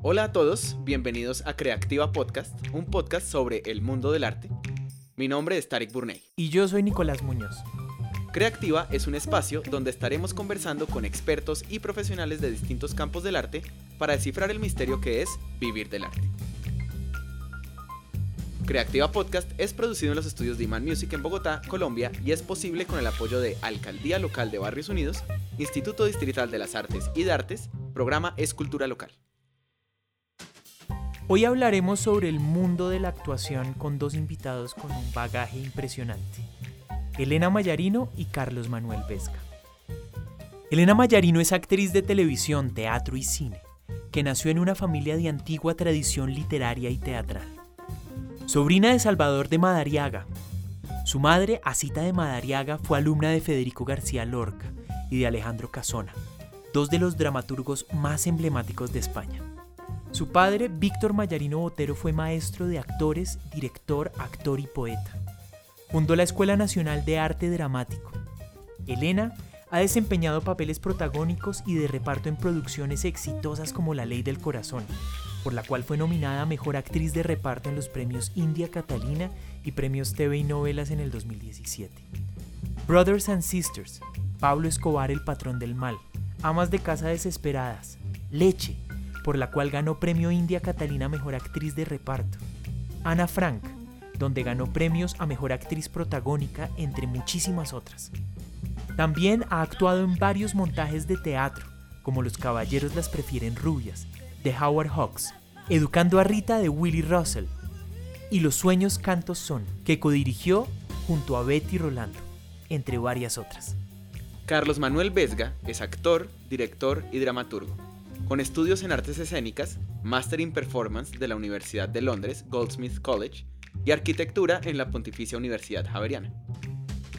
Hola a todos, bienvenidos a Creativa Podcast, un podcast sobre el mundo del arte. Mi nombre es Tarek Burney. Y yo soy Nicolás Muñoz. Creativa es un espacio donde estaremos conversando con expertos y profesionales de distintos campos del arte para descifrar el misterio que es vivir del arte. Creativa Podcast es producido en los estudios de Iman Music en Bogotá, Colombia, y es posible con el apoyo de Alcaldía Local de Barrios Unidos, Instituto Distrital de las Artes y de Artes, programa Escultura Local. Hoy hablaremos sobre el mundo de la actuación con dos invitados con un bagaje impresionante, Elena Mayarino y Carlos Manuel Vesga. Elena Mayarino es actriz de televisión, teatro y cine, que nació en una familia de antigua tradición literaria y teatral. Sobrina de Salvador de Madariaga. Su madre, Asita de Madariaga, fue alumna de Federico García Lorca y de Alejandro Casona, dos de los dramaturgos más emblemáticos de España. Su padre, Víctor Mayarino Botero, fue maestro de actores, director, actor y poeta. Fundó la Escuela Nacional de Arte Dramático. Elena ha desempeñado papeles protagónicos y de reparto en producciones exitosas como La Ley del Corazón, por la cual fue nominada a Mejor Actriz de Reparto en los premios India Catalina y premios TV y Novelas en el 2017. Brothers and Sisters, Pablo Escobar el Patrón del Mal, Amas de Casa Desesperadas, Leche, por la cual ganó premio India Catalina Mejor Actriz de Reparto. Ana Frank, donde ganó premios a Mejor Actriz Protagónica, entre muchísimas otras. También ha actuado en varios montajes de teatro, como Los Caballeros las prefieren rubias, de Howard Hawks, Educando a Rita de Willie Russell y Los Sueños Cantos Son, que codirigió junto a Betty Rolando, entre varias otras. Carlos Manuel Vesga es actor, director y dramaturgo, con estudios en artes escénicas, Master in Performance de la Universidad de Londres, Goldsmith College, y arquitectura en la Pontificia Universidad Javeriana.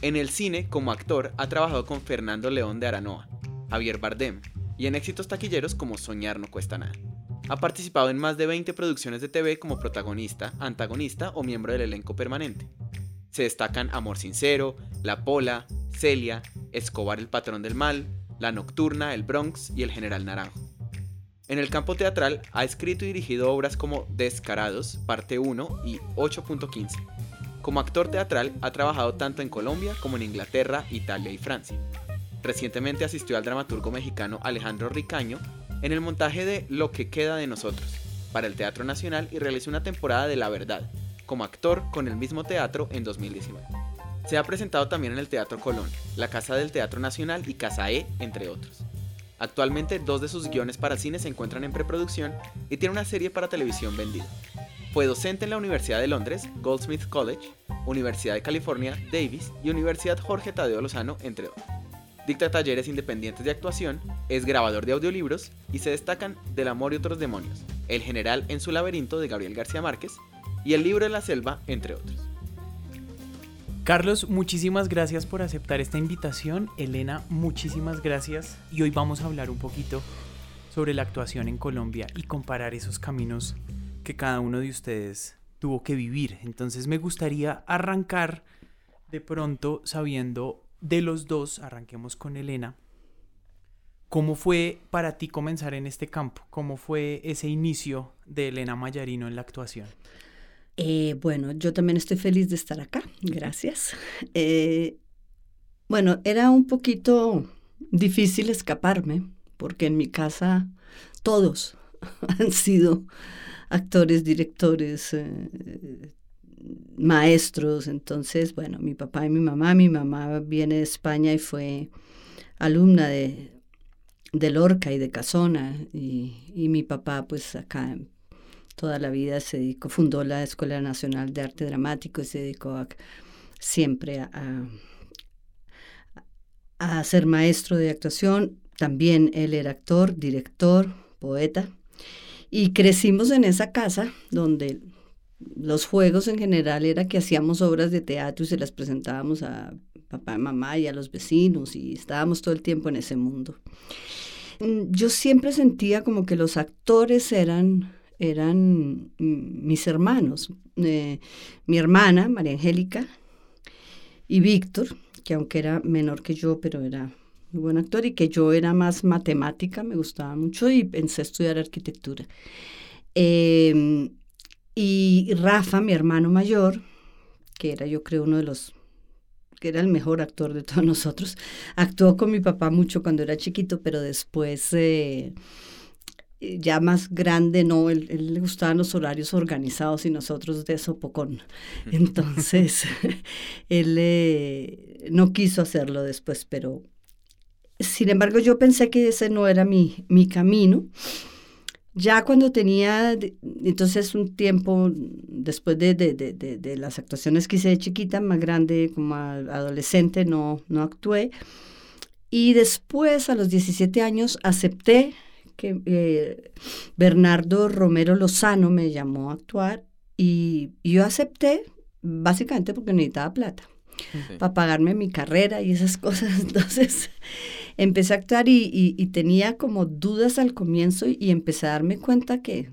En el cine, como actor, ha trabajado con Fernando León de Aranoa, Javier Bardem, y en éxitos taquilleros como Soñar no cuesta nada. Ha participado en más de 20 producciones de TV como protagonista, antagonista o miembro del elenco permanente. Se destacan Amor Sincero, La Pola, Celia, Escobar el Patrón del Mal, La Nocturna, El Bronx y El General Naranjo. En el campo teatral ha escrito y dirigido obras como Descarados, parte 1 y 8.15. Como actor teatral ha trabajado tanto en Colombia como en Inglaterra, Italia y Francia. Recientemente asistió al dramaturgo mexicano Alejandro Ricaño en el montaje de Lo que queda de nosotros para el Teatro Nacional y realizó una temporada de La Verdad como actor con el mismo teatro en 2019. Se ha presentado también en el Teatro Colón, la Casa del Teatro Nacional y Casa E, entre otros. Actualmente dos de sus guiones para cine se encuentran en preproducción y tiene una serie para televisión vendida. Fue docente en la Universidad de Londres, Goldsmith College, Universidad de California, Davis y Universidad Jorge Tadeo Lozano, entre otros. Dicta talleres independientes de actuación, es grabador de audiolibros y se destacan Del amor y otros demonios, El general en su laberinto de Gabriel García Márquez y El libro de la selva, entre otros. Carlos, muchísimas gracias por aceptar esta invitación. Elena, muchísimas gracias. Y hoy vamos a hablar un poquito sobre la actuación en Colombia y comparar esos caminos que cada uno de ustedes tuvo que vivir. Entonces me gustaría arrancar de pronto sabiendo de los dos, arranquemos con Elena. ¿Cómo fue para ti comenzar en este campo? ¿Cómo fue ese inicio de Elena Mayarino en la actuación? Eh, bueno, yo también estoy feliz de estar acá, gracias. Eh, bueno, era un poquito difícil escaparme, porque en mi casa todos han sido actores, directores, eh, maestros. Entonces, bueno, mi papá y mi mamá, mi mamá viene de España y fue alumna de, de Lorca y de Casona, y, y mi papá pues acá toda la vida se fundó la Escuela Nacional de Arte Dramático y se dedicó a, siempre a, a, ser maestro de actuación. También él era actor, director, poeta. Y crecimos en esa casa donde los juegos en general era que hacíamos obras de teatro y se las presentábamos a papá mamá y a los vecinos y estábamos todo el tiempo en ese mundo. Yo siempre sentía como que los actores eran, eran mis hermanos. Eh, mi hermana, María Angélica, y Víctor, que aunque era menor que yo, pero era muy buen actor y que yo era más matemática, me gustaba mucho y pensé estudiar arquitectura. Em, y Rafa, mi hermano mayor, que era yo creo uno de los que era el mejor actor de todos nosotros, actuó con mi papá mucho cuando era chiquito, pero después eh, ya más grande, no, él, le gustaban los horarios organizados y nosotros de sopocón. Entonces, él eh, no quiso hacerlo después, pero sin embargo yo pensé que ese no era mi, mi camino. Ya cuando tenía, entonces un tiempo después de, de, de, de, las actuaciones que hice de chiquita, más grande, como adolescente, no, no actué. Y después, a los 17 años, acepté que eh, Bernardo Romero Lozano me llamó a actuar y, yo acepté básicamente porque necesitaba plata para pagarme mi carrera y esas cosas. Entonces empecé a actuar y, tenía como dudas al comienzo y, empecé a darme cuenta que,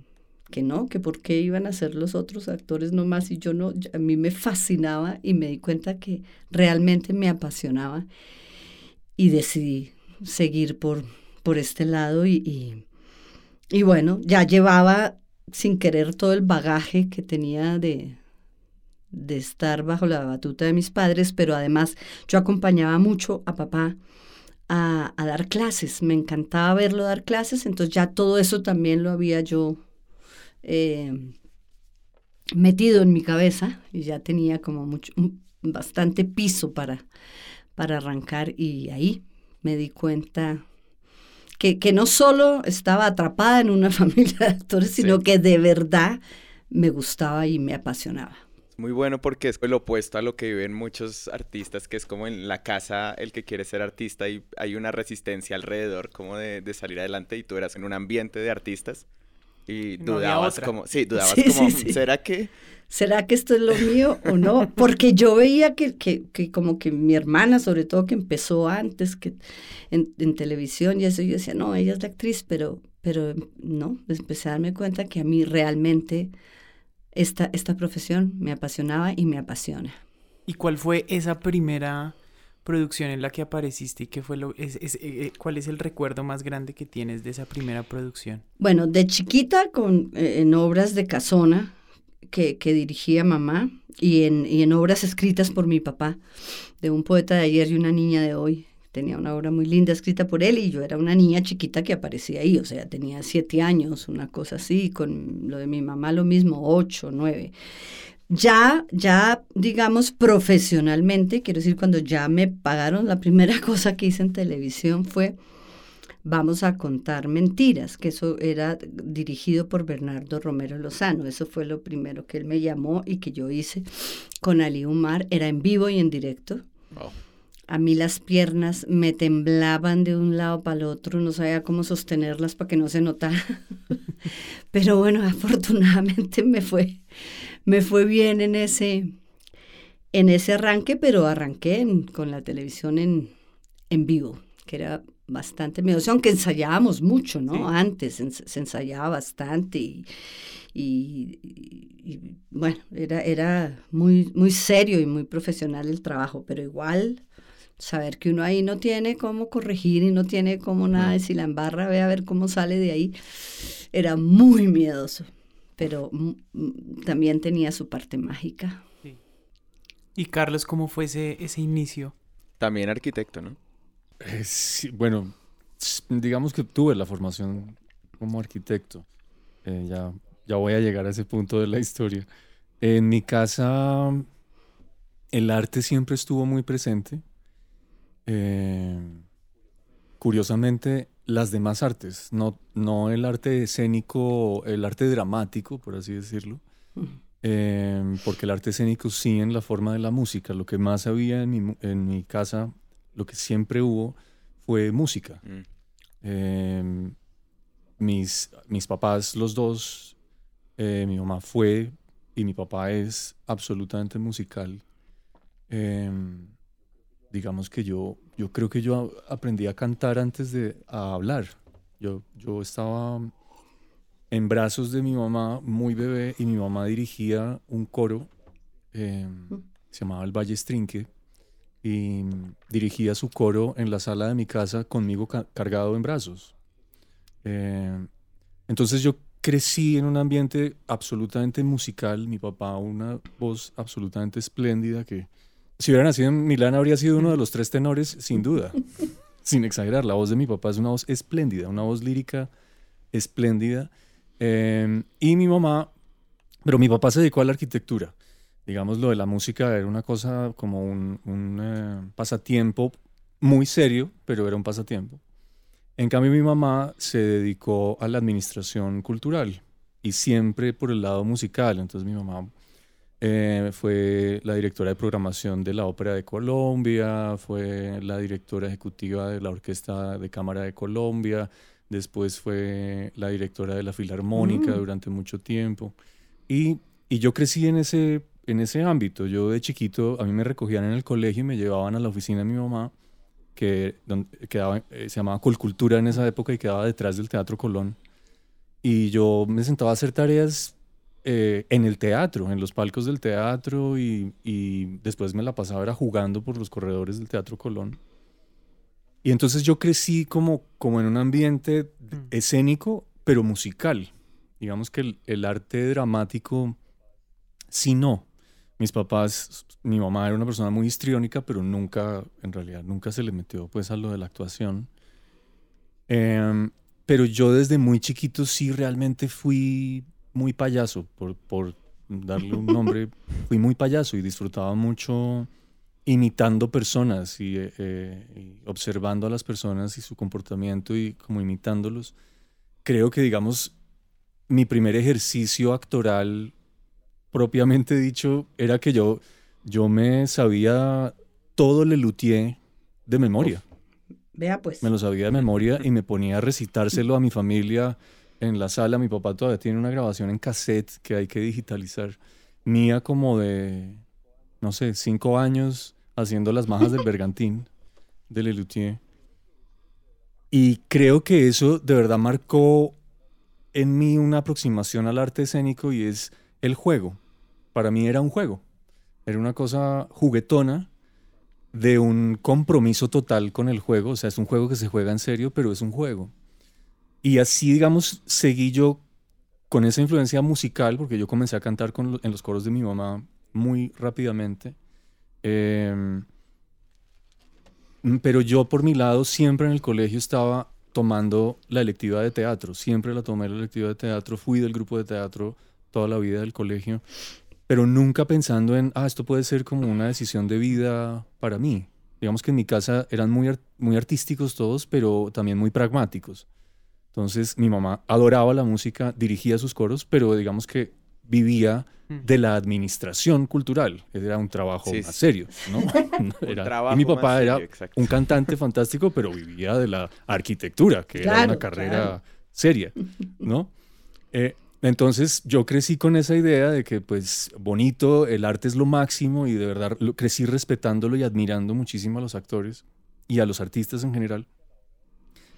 que no, que por qué iban a ser los otros actores nomás y yo no, a mí me fascinaba y me di cuenta que realmente me apasionaba y decidí seguir por, por este lado y, y, bueno, ya llevaba sin querer todo el bagaje que tenía de, de estar bajo la batuta de mis padres, pero además yo acompañaba mucho a papá a, a, dar clases, me encantaba verlo dar clases, entonces ya todo eso también lo había yo eh, metido en mi cabeza y ya tenía como mucho, bastante piso para, para arrancar y ahí me di cuenta que, que, no solo estaba atrapada en una familia de actores, sino que de verdad me gustaba y me apasionaba. Muy bueno porque es lo opuesto a lo que viven muchos artistas, que es como en la casa el que quiere ser artista y hay una resistencia alrededor como de, de salir adelante y tú eras en un ambiente de artistas y dudabas como, sí, dudabas como, ¿será que ¿será que esto es lo mío o no? Porque yo veía que, que, que como que mi hermana, sobre todo que empezó antes que en, en, televisión y eso, yo decía, no, ella es la actriz, pero, pero no, empecé a darme cuenta que a mí realmente esta, esta profesión me apasionaba y me apasiona. ¿Y cuál fue esa primera producción en la que apareciste y qué fue lo, es, es, eh, cuál es el recuerdo más grande que tienes de esa primera producción? Bueno, de chiquita con, eh, en obras de Casona, que, que dirigía mamá y en, y en obras escritas por mi papá, de un poeta de ayer y una niña de hoy. Tenía una obra muy linda escrita por él y yo era una niña chiquita que aparecía ahí, o sea, tenía siete años, una cosa así, con lo de mi mamá lo mismo, ocho, nueve. Ya, ya, digamos, profesionalmente, quiero decir, cuando ya me pagaron, la primera cosa que hice en televisión fue Vamos a contar mentiras, que eso era dirigido por Bernardo Romero Lozano. Eso fue lo primero que él me llamó y que yo hice con Ali Umar. Era en vivo y en directo. A mí las piernas me temblaban de un lado para el otro, no sabía cómo sostenerlas para que no se notara. Pero bueno, afortunadamente me fue, me fue bien en ese, en ese arranque, pero arranqué con la televisión en, en vivo, que era bastante miedoso, aunque ensayábamos mucho, ¿no? Antes se ensayaba bastante y, y, bueno, era, era muy, muy serio y muy profesional el trabajo, pero igual saber que uno ahí no tiene cómo corregir y no tiene cómo nada, y si la embarra, ve a ver cómo sale de ahí, era muy miedoso, pero también tenía su parte mágica. ¿Y Carlos, cómo fue ese, ese inicio? También arquitecto, ¿no? Eh, bueno, digamos que tuve la formación como arquitecto. Eh, ya, ya voy a llegar a ese punto de la historia. En mi casa el arte siempre estuvo muy presente. Eh, curiosamente, las demás artes, no, no el arte escénico, el arte dramático, por así decirlo, porque el arte escénico sí en la forma de la música. Lo que más había en mi, en mi casa lo que siempre hubo fue música. Mm. Em, mis, mis papás, los dos, eh, mi mamá fue y mi papá es absolutamente musical. Em, digamos que yo, yo creo que yo aprendí a cantar antes de hablar. Yo, yo estaba en brazos de mi mamá muy bebé y mi mamá dirigía un coro em, mm. se llamaba El Valle y dirigía su coro en la sala de mi casa conmigo cargado en brazos. Eh, entonces yo crecí en un ambiente absolutamente musical, mi papá una voz absolutamente espléndida que si hubiera nacido en Milán habría sido uno de los tres tenores sin duda, sin exagerar, la voz de mi papá es una voz espléndida, una voz lírica espléndida. Eh, y mi mamá, pero mi papá se dedicó a la arquitectura digamos, lo de la música era una cosa como un, eh, pasatiempo muy serio, pero era un pasatiempo. En cambio, mi mamá se dedicó a la administración cultural y siempre por el lado musical. Entonces, mi mamá eh, fue la directora de programación de la Ópera de Colombia, fue la directora ejecutiva de la Orquesta de Cámara de Colombia, después fue la directora de la Filarmónica mm. durante mucho tiempo. Y, y yo crecí en ese en ese ámbito. Yo de chiquito, a mí me recogían en el colegio y me llevaban a la oficina de mi mamá, que quedaba, eh, se llamaba Colcultura en esa época y quedaba detrás del Teatro Colón. Y yo me sentaba a hacer tareas eh, en el teatro, en los palcos del teatro y, y, después me la pasaba era jugando por los corredores del Teatro Colón. Y entonces yo crecí como, como en un ambiente mm. escénico, pero musical. Digamos que el, el arte dramático, sí no. Mis papás, mi mamá era una persona muy histriónica, pero nunca, en realidad, nunca se le metió pues a lo de la actuación. Em, pero yo desde muy chiquito sí realmente fui muy payaso, por, por darle un nombre, fui muy payaso y disfrutaba mucho imitando personas y, eh, eh, y, observando a las personas y su comportamiento y como imitándolos. Creo que, digamos, mi primer ejercicio actoral propiamente dicho era que yo, yo me sabía todo el luthier de memoria. Vea pues. Me lo sabía de memoria y me ponía a recitárselo a mi familia en la sala. Mi papá todavía tiene una grabación en cassette que hay que digitalizar. Mía como de, no sé, cinco años haciendo las majas del bergantín de Lelutier. Y creo que eso de verdad marcó en mí una aproximación al arte escénico y es el juego para mí era un juego. Era una cosa juguetona de un compromiso total con el juego. O sea, es un juego que se juega en serio, pero es un juego. Y así, digamos, seguí yo con esa influencia musical, porque yo comencé a cantar en los coros de mi mamá muy rápidamente. Em, pero yo por mi lado siempre en el colegio estaba tomando la electiva de teatro, siempre la tomé la electiva de teatro, fui del grupo de teatro toda la vida del colegio pero nunca pensando en, ah, esto puede ser como una decisión de vida para mí. Digamos que en mi casa eran muy, muy artísticos todos, pero también muy pragmáticos. Entonces mi mamá adoraba la música, dirigía sus coros, pero digamos que vivía de la administración cultural. Era un trabajo más serio, ¿no? y mi papá era un cantante fantástico, pero vivía de la arquitectura, que era una carrera seria, ¿no? Eh, entonces yo crecí con esa idea de que pues bonito, el arte es lo máximo y de verdad crecí respetándolo y admirando muchísimo a los actores y a los artistas en general,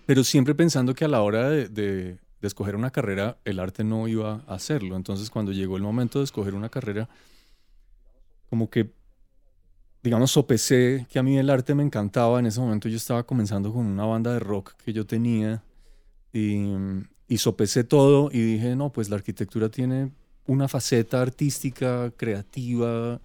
pero siempre pensando que a la hora de, escoger una carrera el arte no iba a hacerlo. Entonces cuando llegó el momento de escoger una carrera, como que, digamos, sopesé que a mí el arte me encantaba. En ese momento yo estaba comenzando con una banda de rock que yo tenía y y sopesé todo y dije, no, pues la arquitectura tiene una faceta artística, creativa,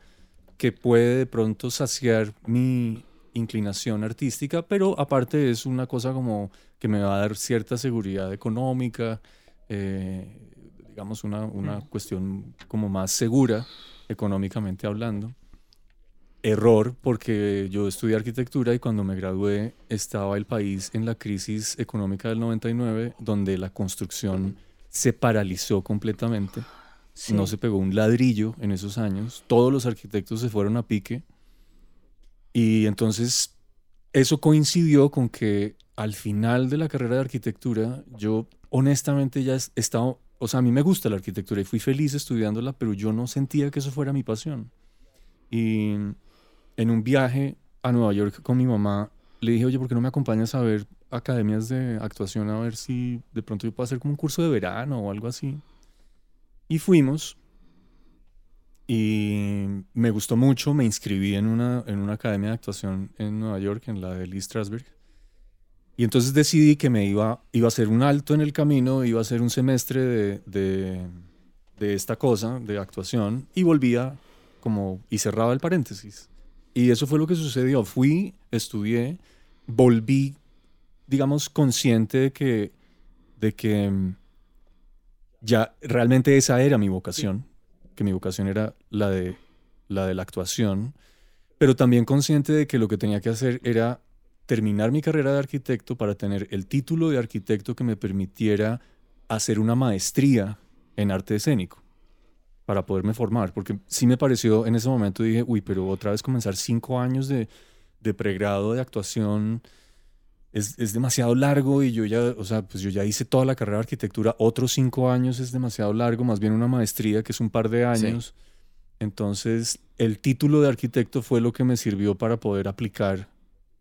que puede de pronto saciar mi inclinación artística, pero aparte es una cosa como que me va a dar cierta seguridad económica, eh, digamos una, una cuestión como más segura económicamente hablando error porque yo estudié arquitectura y cuando me gradué estaba el país en la crisis económica del 99 donde la construcción se paralizó completamente. No se pegó un ladrillo en esos años. Todos los arquitectos se fueron a pique. Y entonces eso coincidió con que al final de la carrera de arquitectura yo honestamente ya estaba, o sea, a mí me gusta la arquitectura y fui feliz estudiándola, pero yo no sentía que eso fuera mi pasión. Y en un viaje a Nueva York con mi mamá, le dije, oye, ¿por qué no me acompañas a ver academias de actuación a ver si de pronto yo puedo hacer como un curso de verano o algo así? Y fuimos. Y me gustó mucho, me inscribí en una, en una academia de actuación en Nueva York, en la de Lee Strasberg. Y entonces decidí que me iba, iba a hacer un alto en el camino, iba a hacer un semestre de, de, de esta cosa, de actuación, y volvía como, y cerraba el paréntesis. Y eso fue lo que sucedió. Fui, estudié, volví, digamos, consciente de que, de que mm, ya realmente esa era mi vocación, que mi vocación era la de, la de la actuación, pero también consciente de que lo que tenía que hacer era terminar mi carrera de arquitecto para tener el título de arquitecto que me permitiera hacer una maestría en arte escénico para poderme formar, porque sí me pareció en ese momento, dije, uy, pero otra vez comenzar cinco años de, de pregrado de actuación es, es, demasiado largo y yo ya, o sea, pues yo ya hice toda la carrera de arquitectura, otros cinco años es demasiado largo, más bien una maestría que es un par de años. Sí. Entonces, el título de arquitecto fue lo que me sirvió para poder aplicar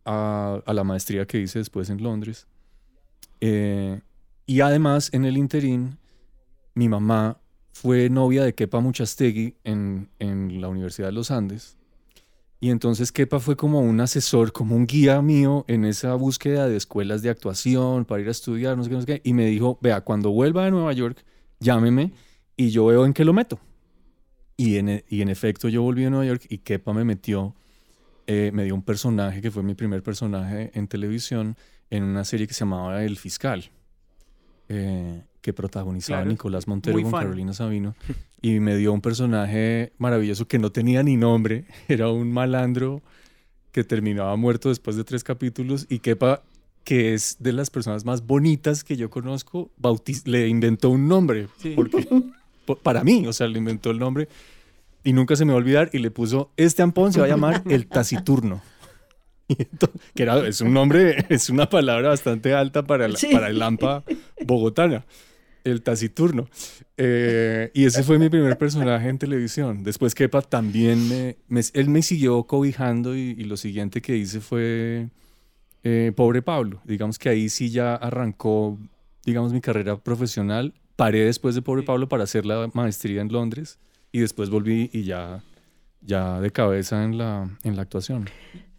a, a la maestría que hice después en Londres. Eh, y además, en el interín, mi mamá fue novia de Kepa Muchastegui en, en la Universidad de los Andes. Y entonces Kepa fue como un asesor, como un guía mío en esa búsqueda de escuelas de actuación para ir a estudiar, no sé qué, no sé qué. Y me dijo, vea, cuando vuelva a Nueva York, llámeme y yo veo en qué lo meto. Y en, y en efecto yo volví a Nueva York y Kepa me metió, eh, me dio un personaje que fue mi primer personaje en televisión en una serie que se llamaba El Fiscal. Eh, que protagonizaba claro. Nicolás Montero Muy con fan. Carolina Sabino. Y me dio un personaje maravilloso que no tenía ni nombre. Era un malandro que terminaba muerto después de tres capítulos y Kepa, que es de las personas más bonitas que yo conozco, le inventó un nombre. Sí. Porque, para mí, o sea, le inventó el nombre y nunca se me va a olvidar y le puso, este ampón se va a llamar El Taciturno. que era, es un nombre, es una palabra bastante alta para, la, sí. para el AMPA bogotana el taciturno. Eh, y ese fue mi primer personaje en televisión. Después Kepa también me, me, él me siguió cobijando y, y, lo siguiente que hice fue eh, Pobre Pablo. Digamos que ahí sí ya arrancó, digamos, mi carrera profesional. Paré después de Pobre Pablo para hacer la maestría en Londres y después volví y ya, ya de cabeza en la, en la actuación.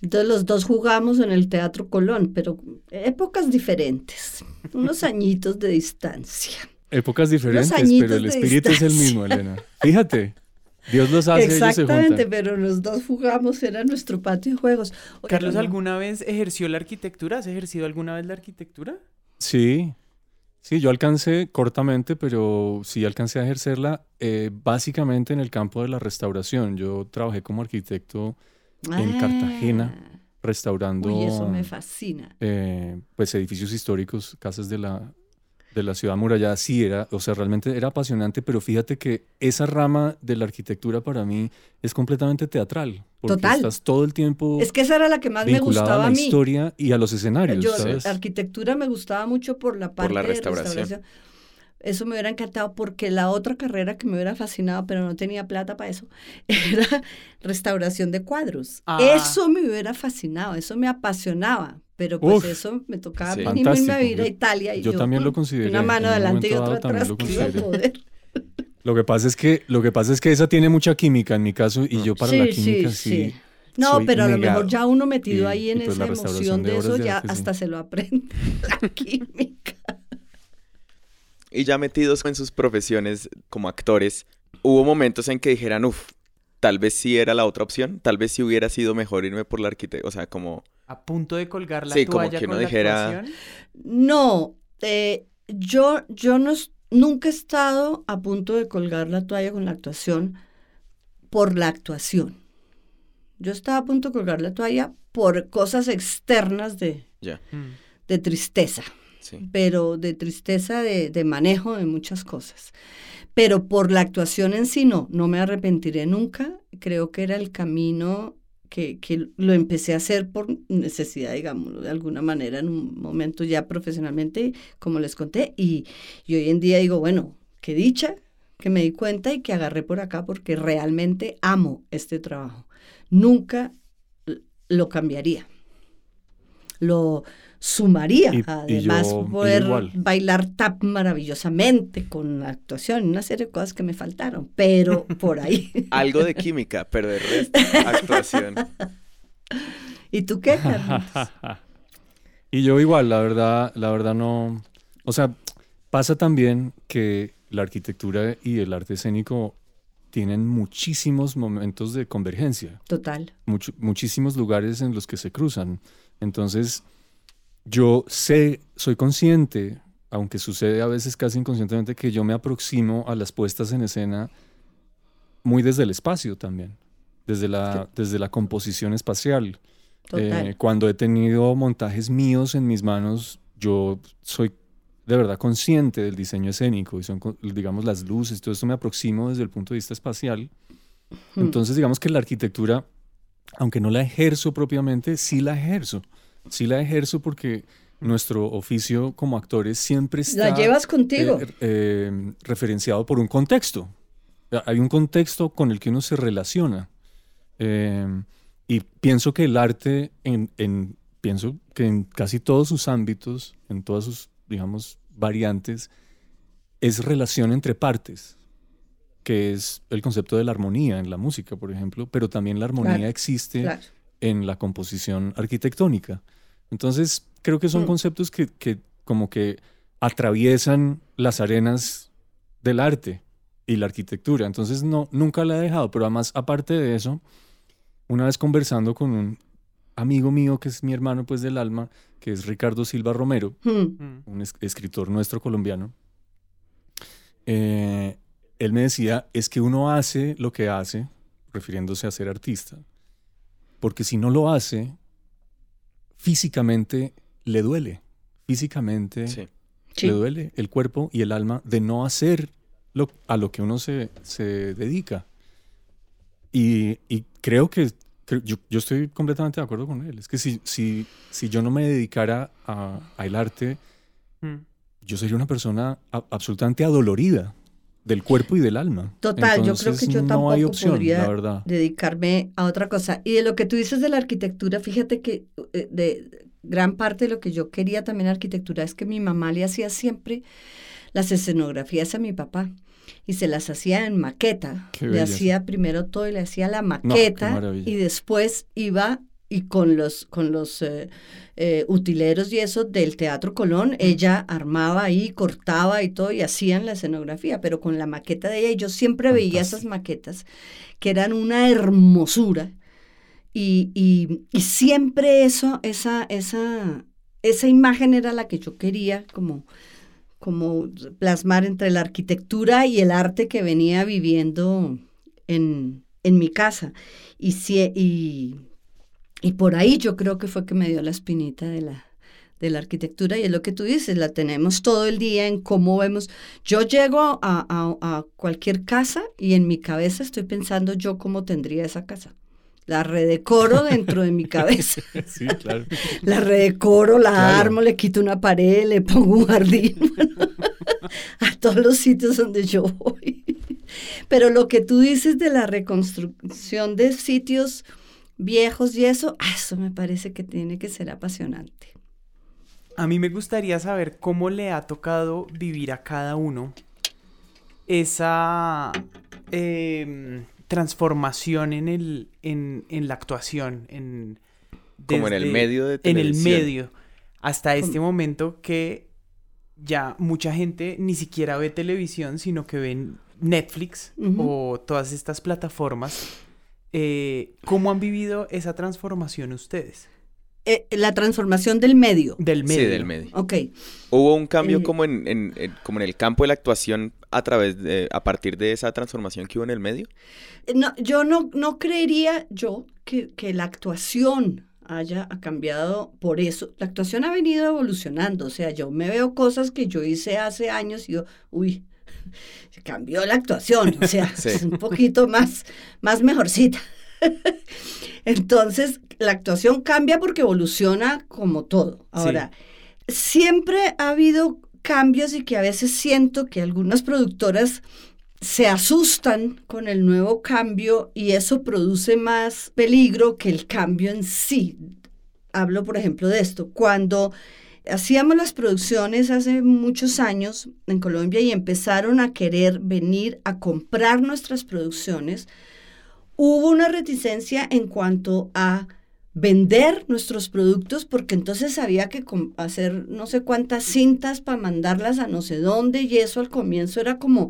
Entonces los dos jugamos en el Teatro Colón, pero épocas diferentes, unos añitos de distancia. Épocas diferentes, pero el espíritu es el mismo, Elena. Fíjate, Dios los hace, Exactamente, ellos se pero los dos jugamos, era nuestro patio de juegos. Oye, Carlos, ¿alguna vez ejerció la arquitectura? ¿Has ejercido alguna vez la arquitectura? Sí, sí, yo alcancé cortamente, pero sí alcancé a ejercerla eh, básicamente en el campo de la restauración. Yo trabajé como arquitecto en Cartagena, restaurando... Uy, eso me fascina. Eh, pues edificios históricos, casas de la, de la ciudad murallada, sí era, o sea, realmente era apasionante, pero fíjate que esa rama de la arquitectura para mí es completamente teatral. Porque Total. estás todo el tiempo. Es que esa era la que más me gustaba a la a mí. historia y a los escenarios. Yo, ¿sabes? arquitatura me gustaba mucho por la parte por la de restauración. restauración. Eso me hubiera encantado porque la otra carrera que me hubiera fascinado, pero no tenía plata para eso, era restauración de cuadros. Ah. Eso me hubiera fascinado, eso me apasionaba. Pero pues Uf, eso me tocaba sí. venirme a vivir a Italia y yo yo, también lo con consideré, Una mano adelante y otra atrás. lo que iba a consideré. poder. Lo que pasa es que lo que pasa es que esa tiene mucha química en mi caso y yo para Sí, la química sí. sí. No, soy pero a lo mejor ya uno metido Y- ahí en pues esa emoción de eso de ya arte, sí. hasta se lo aprende. La química. Y ya metidos en sus profesiones como actores, hubo momentos en que dijeran, uff, tal vez sí era la otra opción, tal vez sí hubiera sido mejor irme por la arquitectura, o sea, como... A punto de colgar la Sí, como toalla que con la dijera- actuación. No, eh, yo, yo no, nunca he estado a punto de colgar la toalla con la actuación por la actuación. Yo estaba a punto de colgar la toalla por cosas externas de, Ya, Mm. de tristeza, pero de tristeza de, de manejo de muchas cosas. Pero por la actuación en sí no, no me arrepentiré nunca. Creo que era el camino que, que lo empecé a hacer por necesidad, digámoslo, de alguna manera en un momento ya profesionalmente, como les conté. Y, y hoy en día digo, bueno, qué dicha que me di cuenta y que agarré por acá porque realmente amo este trabajo. Nunca lo cambiaría. Lo sumaría. Y- Además, yo- y yo poder bailar tap maravillosamente con la actuación, una serie de cosas que me faltaron, pero por ahí. Algo de química, pero de resto, actuación. ¿Y tú qué, y yo igual, la verdad, la verdad no. O sea, pasa también que la arquitectura y el arte escénico tienen muchísimos momentos de convergencia, Total. mucho- muchísimos lugares en los que se cruzan. Entonces, yo sé, soy consciente, aunque sucede a veces casi inconscientemente, que yo me aproximo a las puestas en escena muy desde el espacio también, desde la, desde la composición espacial. Total. Eh, cuando he tenido montajes míos en mis manos, yo soy de verdad consciente del diseño escénico y son, digamos, las luces, todo esto me aproximo desde el punto de vista espacial. Entonces, digamos que la arquitectura, aunque no la ejerzo propiamente, sí la ejerzo. Sí la ejerzo porque nuestro oficio como actores siempre está la llevas contigo. eh, eh, referenciado por un contexto. Hay un contexto con el que uno se relaciona. Eh, y pienso que el arte, en, en- pienso que en casi todos sus ámbitos, en todas sus, digamos, variantes, es relación entre partes, que es el concepto de la armonía en la música, por ejemplo, pero también la armonía Claro, existe claro. En la composición arquitectónica. Entonces, creo que son Mm. conceptos que, que como que atraviesan las arenas del arte y la arquitectura. Entonces, no, nunca la he dejado, pero además, aparte de eso, una vez conversando con un amigo mío que es mi hermano pues del alma, que es Ricardo Silva Romero, Hmm. Mm. un es- escritor nuestro colombiano, eh, él me decía, es que uno hace lo que hace, refiriéndose a ser artista, porque si no lo hace, físicamente le duele, físicamente Sí. Sí. le duele el cuerpo y el alma de no hacer lo, a lo que uno se, se dedica. Y, y creo que creo- yo, yo estoy completamente de acuerdo con él. Es que si, si, si yo no me dedicara a- al arte, Mm. yo sería una persona a- absolutamente adolorida del cuerpo y del alma. Total, yo creo que yo no tampoco hay opción, podría dedicarme a otra cosa. Y de lo que tú dices de la arquitectura, fíjate que eh, de gran parte de lo que yo quería también arquitectura es que mi mamá le hacía siempre las escenografías a mi papá y se las hacía en maqueta. Qué le belleza. hacía primero todo y le hacía la maqueta y después iba y con los con los eh, eh, utileros y eso del Teatro Colón, ella armaba ahí, cortaba y todo y hacían la escenografía, pero con la maqueta de ella y yo siempre veía esas maquetas que eran una hermosura y, y- y siempre eso, esa, esa, esa imagen era la que yo quería como, como plasmar entre la arquitectura y el arte que venía viviendo en, en mi casa. Y, si- y, y por ahí yo creo que fue que me dio la espinita de la, de la arquitectura y es lo que tú dices, la tenemos todo el día en cómo vemos. Yo llego a, a- a cualquier casa y en mi cabeza estoy pensando yo cómo tendría esa casa. La redecoro dentro de mi cabeza. Sí, claro. La redecoro, la Claro. armo, le quito una pared, le pongo un jardín a todos los sitios donde yo voy. Pero lo que tú dices de la reconstrucción de sitios viejos y eso, ah, eso me parece que tiene que ser apasionante. A mí me gustaría saber cómo le ha tocado vivir a cada uno esa em, transformación en, el, en, en la actuación, en, Como en el medio de En el televisión. medio, hasta este momento que ya mucha gente ni siquiera ve televisión, sino que ven Netflix o todas estas plataformas. Eh, ¿Cómo han vivido esa transformación ustedes? Eh, la transformación del medio. Del medio. Sí, del medio. Ok. Hubo un cambio Eh, como en, en- en- como en el campo de la actuación a través de, a partir de esa transformación que hubo en el medio. No, yo no, no creería yo que, que la actuación haya cambiado por eso. La actuación ha venido evolucionando. O sea, yo me veo cosas que yo hice hace años y yo, uy, cambió la actuación. O sea, Sí. es un poquito más, más mejorcita. Entonces, la actuación cambia porque evoluciona como todo. Ahora, siempre ha habido cambios y que a veces siento que algunas productoras se asustan con el nuevo cambio y eso produce más peligro que el cambio en sí. hablo, por ejemplo, de esto. Cuando hacíamos las producciones hace muchos años en Colombia y empezaron a querer venir a comprar nuestras producciones, hubo una reticencia en cuanto a vender nuestros productos porque entonces había que hacer no sé cuántas cintas para mandarlas a no sé dónde y eso al comienzo era como,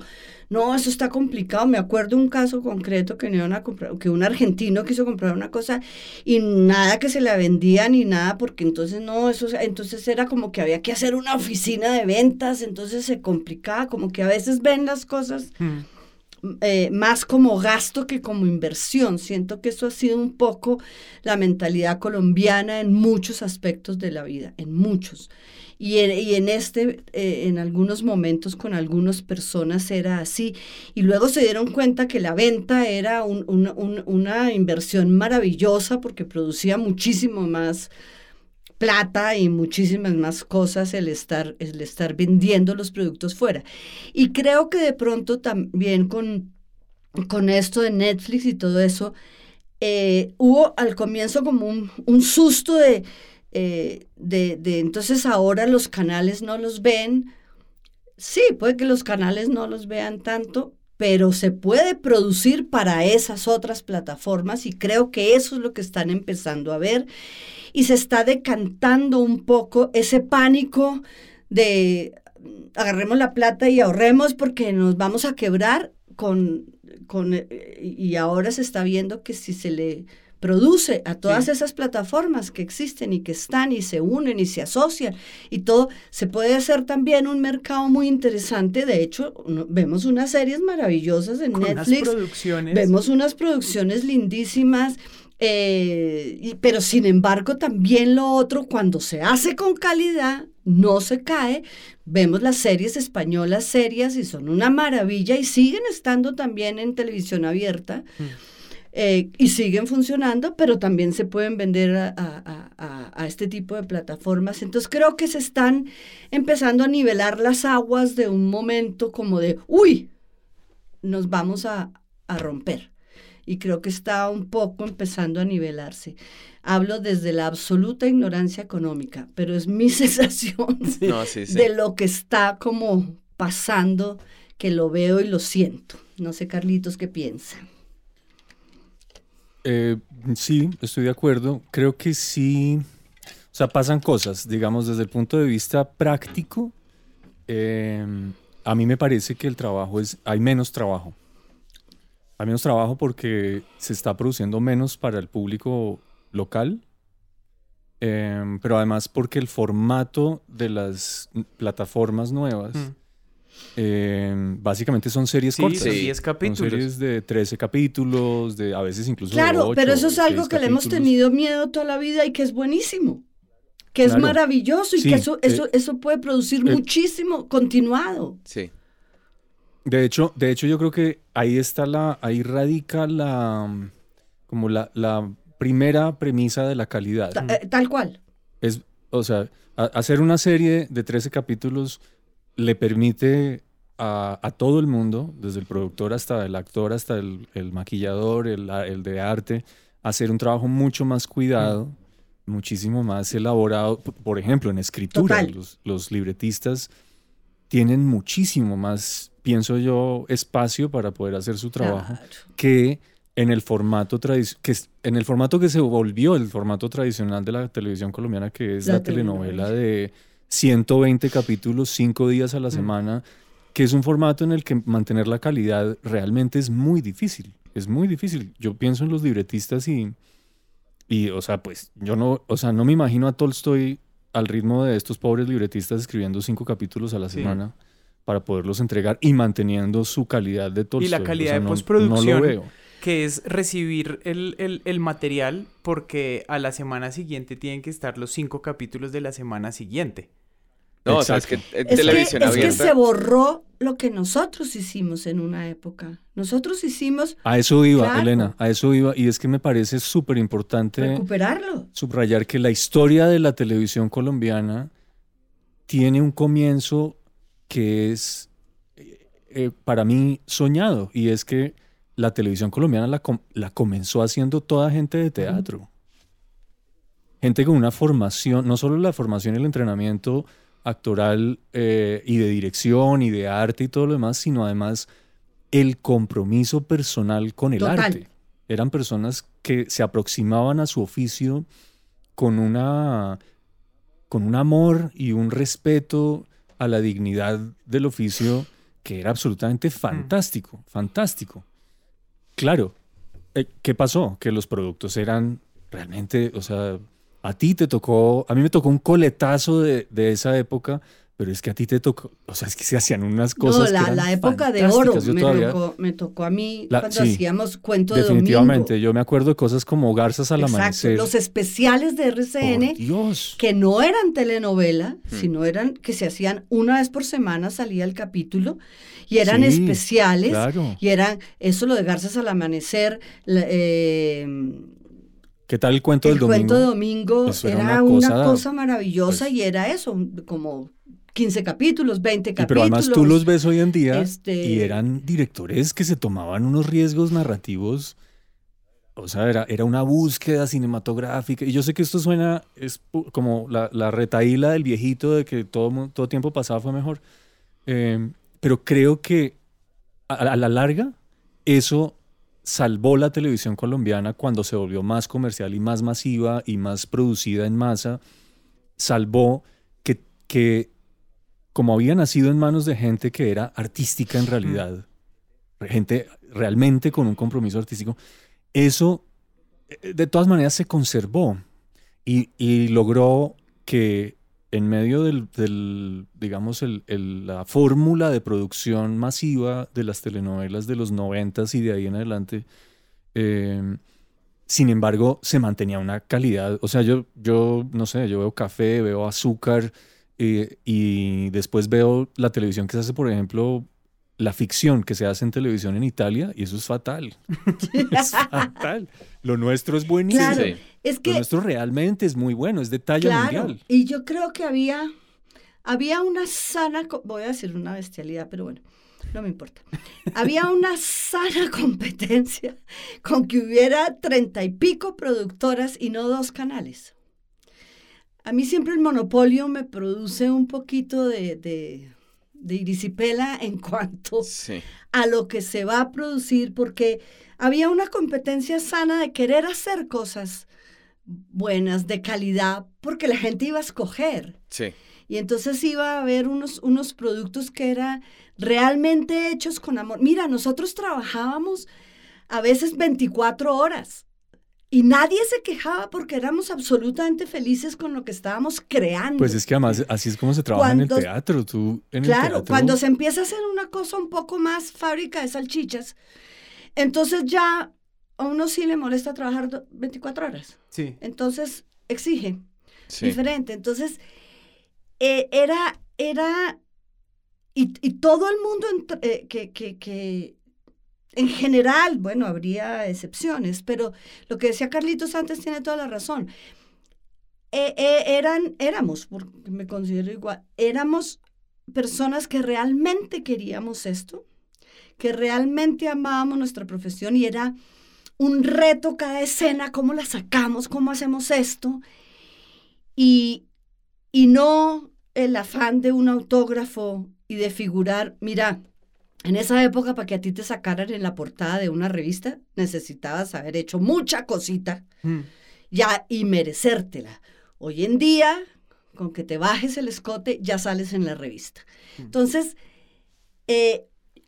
no, eso está complicado. Me acuerdo un caso concreto que, comprar, que un argentino quiso comprar una cosa y nada que se la vendía ni nada porque entonces no, eso entonces era como que había que hacer una oficina de ventas, entonces se complicaba, como que a veces ven las cosas. Mm. Eh, más como gasto que como inversión. Siento que eso ha sido un poco la mentalidad colombiana en muchos aspectos de la vida, en muchos. Y en, este, eh, en algunos momentos con algunas personas era así. Y luego se dieron cuenta que la venta era una inversión maravillosa porque producía muchísimo más plata y muchísimas más cosas el estar, el estar vendiendo los productos fuera. Y creo que de pronto también con, con esto de Netflix y todo eso, eh, hubo al comienzo como un, susto de, eh, de, de, entonces ahora los canales no los ven. Sí, puede que los canales no los vean tanto, pero se puede producir para esas otras plataformas y creo que eso es lo que están empezando a ver. Y se está decantando un poco ese pánico de agarremos la plata y ahorremos porque nos vamos a quebrar con, con y ahora se está viendo que si se le produce a todas esas plataformas que existen y que están y se unen y se asocian y todo, se puede hacer también un mercado muy interesante. De hecho, vemos unas series maravillosas en Netflix, vemos unas producciones lindísimas eh, pero sin embargo, también lo otro, cuando se hace con calidad, no se cae. Vemos las series españolas serias y son una maravilla y siguen estando también en televisión abierta. Mm. Eh, y siguen funcionando, pero también se pueden vender a, a, este tipo de plataformas. Entonces creo que se están empezando a nivelar las aguas de un momento como de, uy, nos vamos a, romper y creo que está un poco empezando a nivelarse. Hablo desde la absoluta ignorancia económica, pero es mi sensación de lo que está como pasando, que lo veo y lo siento. No sé, Carlitos, ¿qué piensa? Eh, sí, estoy de acuerdo. Creo que sí, o sea, pasan cosas, digamos, desde el punto de vista práctico. Eh, a mí me parece que el trabajo es, hay menos trabajo hay menos trabajo porque se está produciendo menos para el público local, em, pero además porque el formato de las plataformas nuevas mm. Em, básicamente son series cortas. Sí, capítulos. Son series de 13 capítulos, de a veces incluso. Claro, de pero eso es algo que le hemos tenido miedo toda la vida y que es buenísimo. Que es maravilloso y que eso, eso, eh, eso puede producir eh, muchísimo continuado. Sí. De hecho, de hecho, yo creo que ahí está la, ahí radica la, como la, la primera premisa de la calidad. Eh, tal cual. Es, o sea, hacer una serie de 13 capítulos le permite a, a, todo el mundo, desde el productor hasta el actor, hasta el, el maquillador, el, el, de arte, hacer un trabajo mucho más cuidado, muchísimo más elaborado. Por ejemplo, en escritura, los, los libretistas tienen muchísimo más pienso yo, espacio para poder hacer su trabajo que en el formato que en el formato que se volvió el formato tradicional de la televisión colombiana, que es la, telenovela. de 120 capítulos, 5 días a la mm. semana, que es un formato en el que mantener la calidad realmente es muy difícil. Es muy difícil. Yo pienso en los libretistas y, y o sea, pues yo no, o sea, no me imagino a Tolstoy al ritmo de estos pobres libretistas escribiendo cinco capítulos a la semana para poderlos entregar y manteniendo su calidad de Tolstoy. Y la calidad de postproducción, que es recibir el, material porque a la semana siguiente tienen que estar los cinco capítulos de la semana siguiente. No, o sea, es que televisión es que se borró lo que nosotros hicimos en una época. Nosotros hicimos... A eso iba, Elena, a eso iba. Y es que me parece súper importante... Recuperarlo. Subrayar que la historia de la televisión colombiana tiene un comienzo que es eh, eh, para mí soñado y es que la televisión colombiana la, la comenzó haciendo toda gente de teatro. gente con una formación, no solo la formación y el entrenamiento actoral eh, y de dirección y de arte y todo lo demás, sino además el compromiso personal con el arte. Eran personas que se aproximaban a su oficio con una con un amor y un respeto a la dignidad del oficio que era absolutamente mm. fantástico, fantástico. Claro, eh, ¿qué pasó? Que los productos eran realmente, o sea, a ti te tocó, a mí me tocó un coletazo de, de esa época pero es que a ti te tocó, o sea, es que se hacían unas cosas. No, la, la época de oro me, tocó, me, tocó, a mí cuando hacíamos cuento de domingo. Definitivamente, yo me acuerdo de cosas como Garzas al Exacto, amanecer. Los especiales de RCN, que no eran telenovela, hmm. sino eran que se hacían una vez por semana, salía el capítulo, y eran especiales, y eran, eso lo de Garzas al amanecer, eh, ¿Qué tal el cuento del domingo? El cuento de domingo era, una, cosa, maravillosa pues y era eso, como 15 capítulos, 20 capítulos. pero además tú los ves hoy en día este y eran directores que se tomaban unos riesgos narrativos. O sea, era, era una búsqueda cinematográfica. Y yo sé que esto suena es como la, la retaíla del viejito de que todo, todo tiempo pasado fue mejor. Eh, pero creo que a la larga eso salvó la televisión colombiana cuando se volvió más comercial y más masiva y más producida en masa. Salvó que, que como había nacido en manos de gente que era artística en realidad, gente realmente con un compromiso artístico, eso eh, de todas maneras se conservó y, logró que en medio del, digamos, la fórmula de producción masiva de las telenovelas de los noventas y de ahí en adelante, em, sin embargo, se mantenía una calidad. O sea, yo, yo, no sé, yo veo café, veo azúcar, eh, y después veo la televisión que se hace, por ejemplo, la ficción que se hace en televisión en Italia, y eso es fatal. es fatal. Lo nuestro es buenísimo. es que, Lo nuestro realmente es muy bueno, es de talla claro, mundial. Y yo creo que había, había una sana, voy a decir una bestialidad, pero bueno, no me importa. Había una sana competencia con que hubiera treinta y pico productoras y no dos canales. A mí siempre el monopolio me produce un poquito de, de, de irisipela en cuanto a lo que se va a producir, porque había una competencia sana de querer hacer cosas buenas, de calidad, porque la gente iba a escoger. Sí. Y entonces iba a haber unos, unos productos que eran realmente hechos con amor. Mira, nosotros trabajábamos a veces 24 horas y nadie se quejaba porque éramos absolutamente felices con lo que estábamos creando. Pues es que además así es como se trabaja en el teatro. Tú en claro, cuando se empieza a hacer una cosa un poco más fábrica de salchichas, entonces ya a uno sí le molesta trabajar 24 horas. Sí. Entonces exige diferente. Entonces eh, era, era, y, todo el mundo eh, que, que, que en general, bueno, habría excepciones, pero lo que decía Carlitos antes tiene toda la razón. E, e, eran, éramos, porque me considero igual, éramos personas que realmente queríamos esto, que realmente amábamos nuestra profesión y era un reto cada escena, cómo la sacamos, cómo hacemos esto, y, y no el afán de un autógrafo y de figurar, mira, en esa época, para que a ti te sacaran en la portada de una revista, necesitabas haber hecho mucha cosita mm. ya y merecértela. Hoy en día, con que te bajes el escote, ya sales en la revista. Mm. Entonces, eh,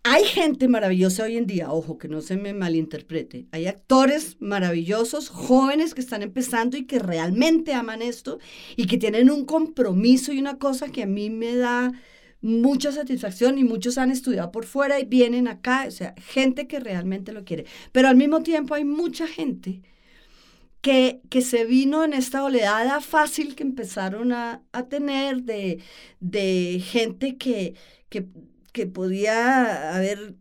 hay gente maravillosa hoy en día, ojo, que no se me malinterprete. Hay actores maravillosos, jóvenes que están empezando y que realmente aman esto y que tienen un compromiso y una cosa que a mí me da mucha satisfacción y muchos han estudiado por fuera y vienen acá, o sea, gente que realmente lo quiere. Pero al mismo tiempo hay mucha gente que, que se vino en esta oleada fácil que empezaron a, tener de, de gente que, que, que podía haber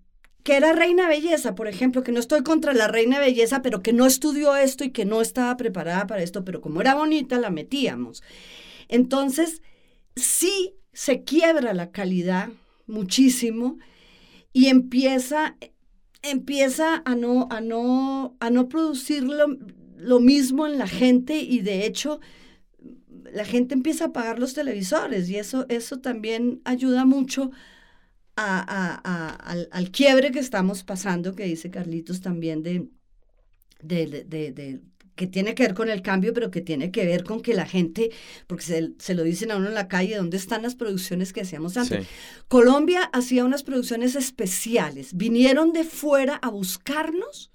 que era reina belleza, por ejemplo, que no estoy contra la reina belleza, pero que no estudió esto y que no estaba preparada para esto, pero como era bonita, la metíamos. Entonces, sí se quiebra la calidad muchísimo y empieza, empieza a, no, a, no, a no producir lo, mismo en la gente y de hecho la gente empieza a apagar los televisores y eso, eso también ayuda mucho al, quiebre que estamos pasando, que dice Carlitos también, de, de, que tiene que ver con el cambio, pero que tiene que ver con que la gente, porque se, lo dicen a uno en la calle, ¿dónde están las producciones que hacíamos antes? Colombia hacía unas producciones especiales, vinieron de fuera a buscarnos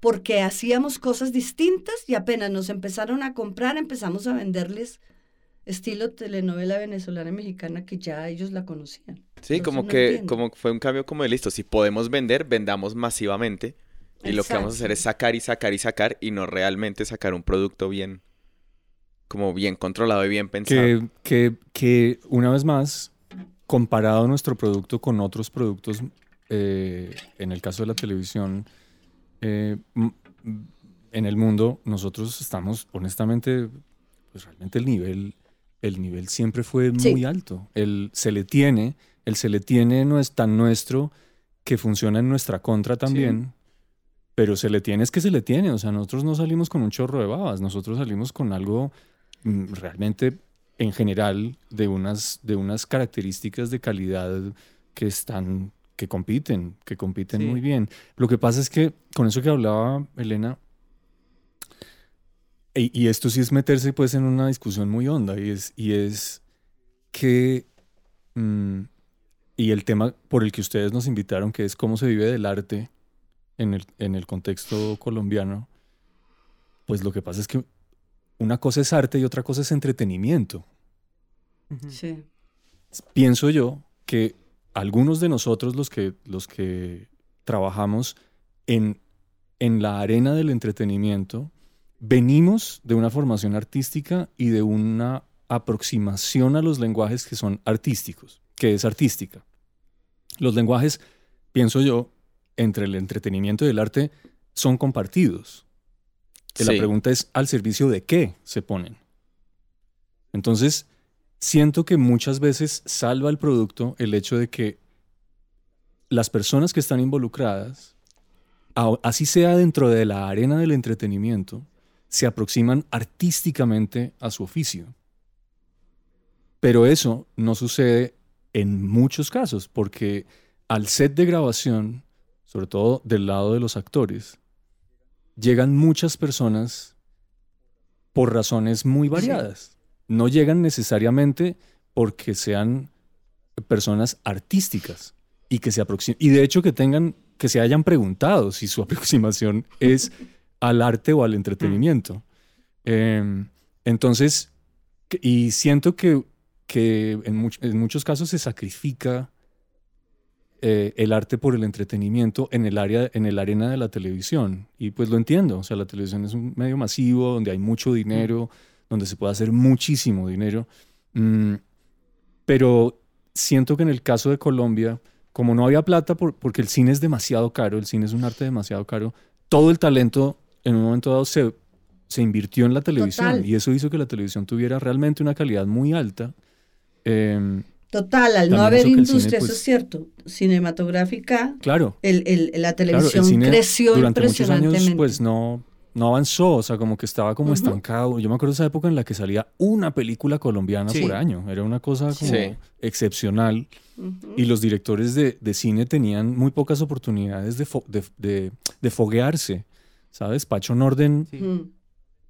porque hacíamos cosas distintas y apenas nos empezaron a comprar, empezamos a venderles estilo telenovela venezolana mexicana que ya ellos la conocían. Sí, como que como fue un cambio como de listo, si podemos vender, vendamos masivamente. Y lo que vamos a hacer es sacar y sacar y sacar y no realmente sacar un producto bien, como bien controlado y bien pensado. Que, que, que una vez más, comparado nuestro producto con otros productos, eh, en el caso de la televisión, eh, en el mundo, nosotros estamos, honestamente, pues realmente el nivel el nivel siempre fue muy alto. El se le tiene, el se le tiene no es tan nuestro que funciona en nuestra contra también. Pero se le tiene es que se le tiene. O sea, nosotros no salimos con un chorro de babas. Nosotros salimos con algo mm, realmente en general de unas, de unas características de calidad que están, que compiten, que compiten muy bien. Lo que pasa es que con eso que hablaba Elena, y, esto sí es meterse pues en una discusión muy honda y es, y es que, mm, y el tema por el que ustedes nos invitaron, que es cómo se vive del arte en el, en el contexto colombiano, pues lo que pasa es que una cosa es arte y otra cosa es entretenimiento. Sí. Pienso yo que algunos de nosotros los que, los que trabajamos en, en la arena del entretenimiento, venimos de una formación artística y de una aproximación a los lenguajes que son artísticos, que es artística. Los lenguajes, pienso yo, entre el entretenimiento y el arte son compartidos. La pregunta es, ¿al servicio de qué se ponen? Entonces, siento que muchas veces salva el producto el hecho de que las personas que están involucradas, así sea dentro de la arena del entretenimiento, se aproximan artísticamente a su oficio. Pero eso no sucede en muchos casos, porque al set de grabación, sobre todo del lado de los actores, llegan muchas personas por razones muy variadas. No llegan necesariamente porque sean personas artísticas y que se aproximen. Y de hecho que tengan, que se hayan preguntado si su aproximación es al arte o al entretenimiento. Em, entonces, y siento que, que en, en, muchos casos se sacrifica eh, el arte por el entretenimiento en el área, en el arena de la televisión. Y pues lo entiendo, o sea, la televisión es un medio masivo donde hay mucho dinero, donde se puede hacer muchísimo dinero. Mm, pero siento que en el caso de Colombia, como no había plata porque el cine es demasiado caro, el cine es un arte demasiado caro, todo el talento en un momento dado se, se invirtió en la televisión y eso hizo que la televisión tuviera realmente una calidad muy alta. Em, Total, al no haber industria, eso es pues cierto, cinematográfica, claro, el, el, la televisión creció durante muchos años, pues no, no avanzó, o sea, como que estaba como estancado. Yo me acuerdo de esa época en la que salía una película colombiana por año, era una cosa como excepcional. Y los directores de, de, cine tenían muy pocas oportunidades de, de, de foguearse. ¿sabes? Pacho Norden,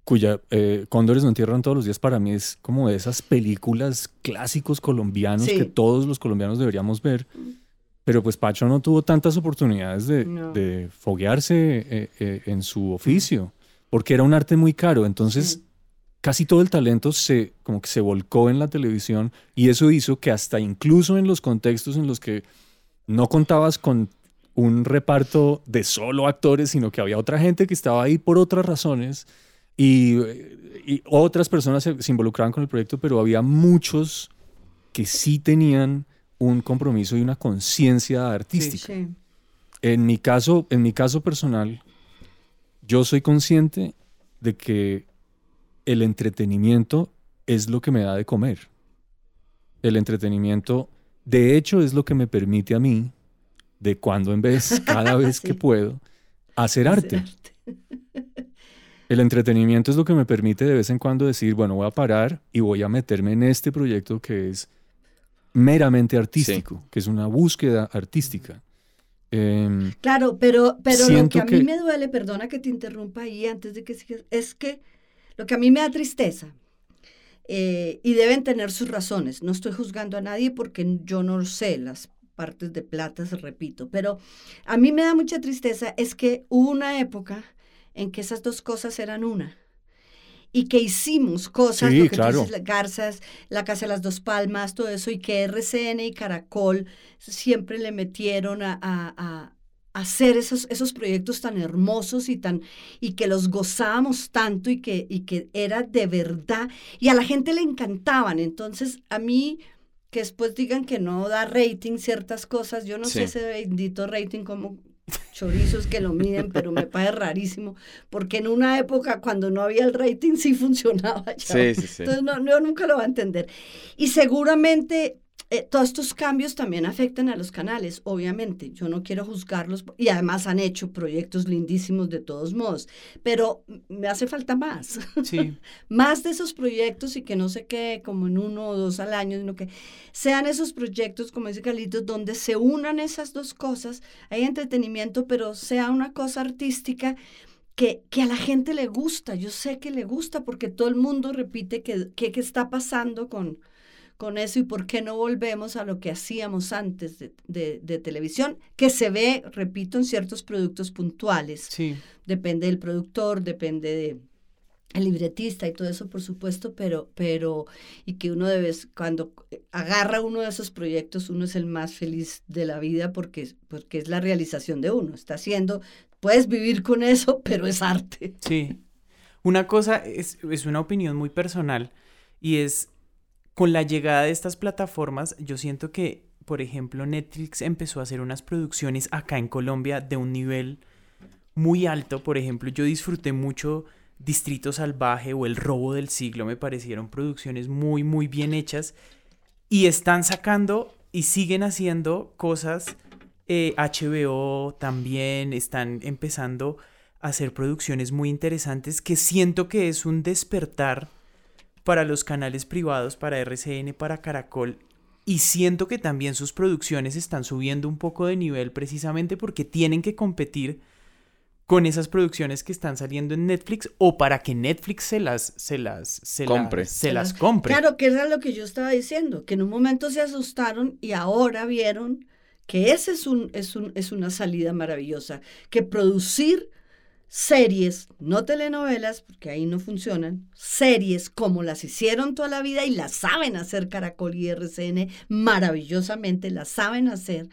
cuya eh, Cóndores no entierran todos los días, para mí es como de esas películas clásicos colombianos que todos los colombianos deberíamos ver. Pero pues Pacho no tuvo tantas oportunidades de, foguearse eh, eh, en su oficio, porque era un arte muy caro. Entonces, casi todo el talento se, como que se volcó en la televisión y eso hizo que hasta incluso en los contextos en los que no contabas con un reparto de solo actores, sino que había otra gente que estaba ahí por otras razones y, otras personas se, involucraban con el proyecto, pero había muchos que sí tenían un compromiso y una conciencia artística. En, mi caso, en mi caso personal, yo soy consciente de que el entretenimiento es lo que me da de comer. El entretenimiento, de hecho, es lo que me permite a mí de cuando en vez, cada vez que puedo, hacer arte. El entretenimiento es lo que me permite de vez en cuando decir, bueno, voy a parar y voy a meterme en este proyecto que es meramente artístico, que es una búsqueda artística. Em, claro, pero, pero lo que a mí me duele, perdona que te interrumpa ahí antes de que sigas, es que lo que a mí me da tristeza, eh, y deben tener sus razones, no estoy juzgando a nadie porque yo no sé las partes de plata, se repito, pero a mí me da mucha tristeza es que hubo una época en que esas dos cosas eran una y que hicimos cosas, lo que claro. Garzas, la Casa de las Dos Palmas, todo eso, y que RCN y Caracol siempre le metieron a, a, hacer esos, esos proyectos tan hermosos y, tan, y que los gozábamos tanto y que, y que era de verdad, y a la gente le encantaban. Entonces, a mí que después digan que no da rating ciertas cosas. Yo no sé ese bendito rating como chorizos que lo miden, pero me parece rarísimo, porque en una época cuando no había el rating sí funcionaba. Sí, sí, sí. Entonces no, yo nunca lo va a entender. Y seguramente eh, todos estos cambios también afectan a los canales, obviamente. Yo no quiero juzgarlos y además han hecho proyectos lindísimos de todos modos, pero me hace falta más. Sí. más de esos proyectos y que no se quede como en uno o dos al año, sino que sean esos proyectos, como dice Carlitos, donde se unan esas dos cosas. Hay entretenimiento, pero sea una cosa artística. Que, que, a la gente le gusta, yo sé que le gusta porque todo el mundo repite que, que, está pasando con, con eso y por qué no volvemos a lo que hacíamos antes de, televisión, que se ve, repito, en ciertos productos puntuales. Sí. Depende del productor, depende de el libretista y todo eso, por supuesto, pero, pero, y que uno debe, cuando agarra uno de esos proyectos, uno es el más feliz de la vida porque, porque es la realización de uno. Está haciendo, puedes vivir con eso, pero es arte. Sí. Una cosa es, es una opinión muy personal y es con la llegada de estas plataformas, yo siento que, por ejemplo, Netflix empezó a hacer unas producciones acá en Colombia de un nivel muy alto. Por ejemplo, yo disfruté mucho Distrito Salvaje o El Robo del Siglo, me parecieron producciones muy, muy bien hechas. Y están sacando y siguen haciendo cosas. HBO eh, también están empezando a hacer producciones muy interesantes que siento que es un despertar para los canales privados, para RCN, para Caracol. Y siento que también sus producciones están subiendo un poco de nivel precisamente porque tienen que competir con esas producciones que están saliendo en Netflix o para que Netflix se las se las se compre. se las compre. Claro, que era lo que yo estaba diciendo, que en un momento se asustaron y ahora vieron que ese es un es un es una salida maravillosa, que producir series, no telenovelas, porque ahí no funcionan, series como las hicieron toda la vida y las saben hacer Caracol y RCN maravillosamente, las saben hacer.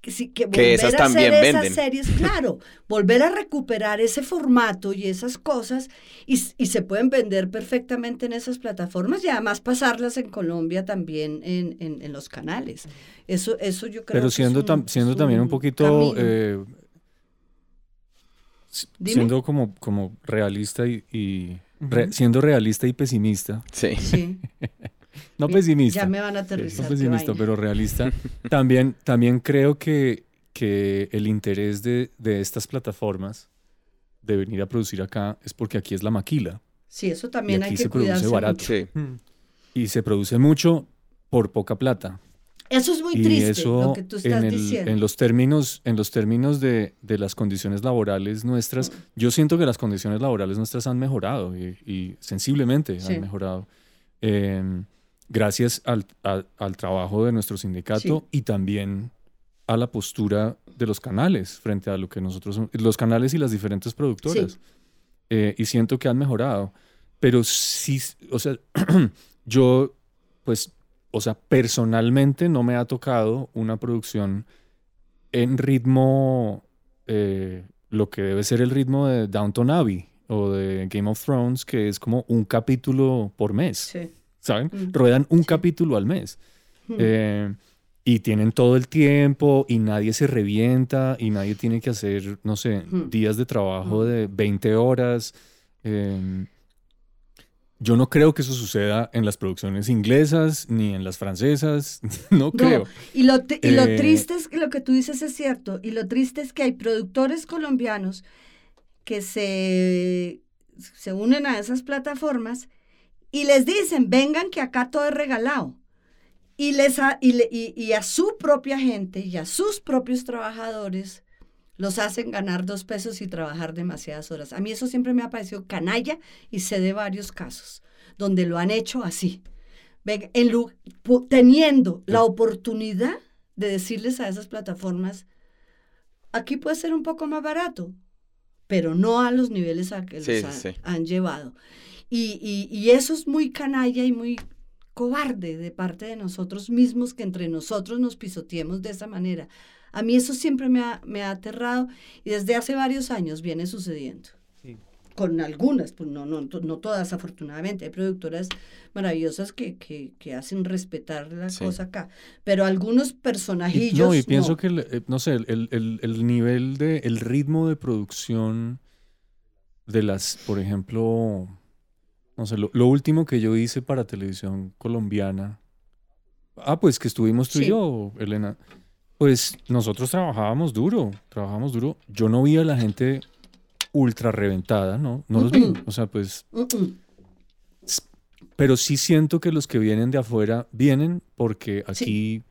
Que, sí, que volver esas a también hacer venden. esas series, claro, volver a recuperar ese formato y esas cosas y, y, se pueden vender perfectamente en esas plataformas y además pasarlas en Colombia también en, en, en los canales. Eso, eso yo creo Pero siendo, que es un, siendo es también un poquito eh, Dime. siendo como, como realista y, y re, siendo realista y pesimista. Sí. Sí. no pesimista. Ya me van a No aterrizar. pero realista. también, también creo que, que el interés de, de estas plataformas de venir a producir acá es porque aquí es la maquila. Sí, eso también Y hay aquí que se produce barato. mucho. Sí. Y se produce mucho por poca plata. Eso es muy y triste, eso lo que tú estás en, el- diciendo. en los términos, en los términos de, de las condiciones laborales nuestras, yo siento que las condiciones laborales nuestras han mejorado y, y sensiblemente Sí. han mejorado. eh, gracias al, a- al trabajo de nuestro sindicato Sí. y también a la postura de los canales frente a lo que nosotros, los canales y las diferentes productoras. Sí. Eh, y siento que han mejorado. Pero sí, o sea, yo, pues, o sea, personalmente no me ha tocado una producción en ritmo, eh, lo que debe ser el ritmo de Downton Abbey o de Game of Thrones, que es como un capítulo por mes, Sí. ¿saben? Mm, Ruedan un sí. capítulo al mes. Mm. Eh, y tienen todo el tiempo y nadie se revienta y nadie tiene que hacer, no sé, Mm. días de trabajo de 20 horas. Eh, yo no creo que eso suceda en las producciones inglesas ni en las francesas, no creo. Y, lo, y Eh, triste es que lo que tú dices es cierto. Y lo triste es que hay productores colombianos que se, se unen a esas plataformas y les dicen, vengan que acá todo es regalado. Y, les y, y, a su propia gente y a sus propios trabajadores los hacen ganar dos pesos y trabajar demasiadas horas. A mí eso siempre me ha parecido canalla y sé de varios casos donde lo han hecho así. En, teniendo la oportunidad de decirles a esas plataformas, aquí puede ser un poco más barato, pero no a los niveles a que los han llevado. Y, y, eso es muy canalla y muy cobarde de parte de nosotros mismos que entre nosotros nos pisoteemos de esa manera. A mí eso siempre me ha, me ha aterrado y desde hace varios años viene sucediendo. Con algunas, pues no, no, no todas afortunadamente, hay productoras maravillosas que, que, que hacen respetar la cosa acá, pero algunos personajillos... no, y pienso que, eh, no sé, el, el, el, nivel de, el ritmo de producción de las, por ejemplo, no sé, lo, último que yo hice para televisión colombiana, ah, pues que estuvimos tú y yo, Elena, pues nosotros trabajábamos duro, trabajábamos duro. Yo no vi a la gente ultra reventada, ¿no? No los vi. O sea, pues... Pero sí siento que los que vienen de afuera vienen porque aquí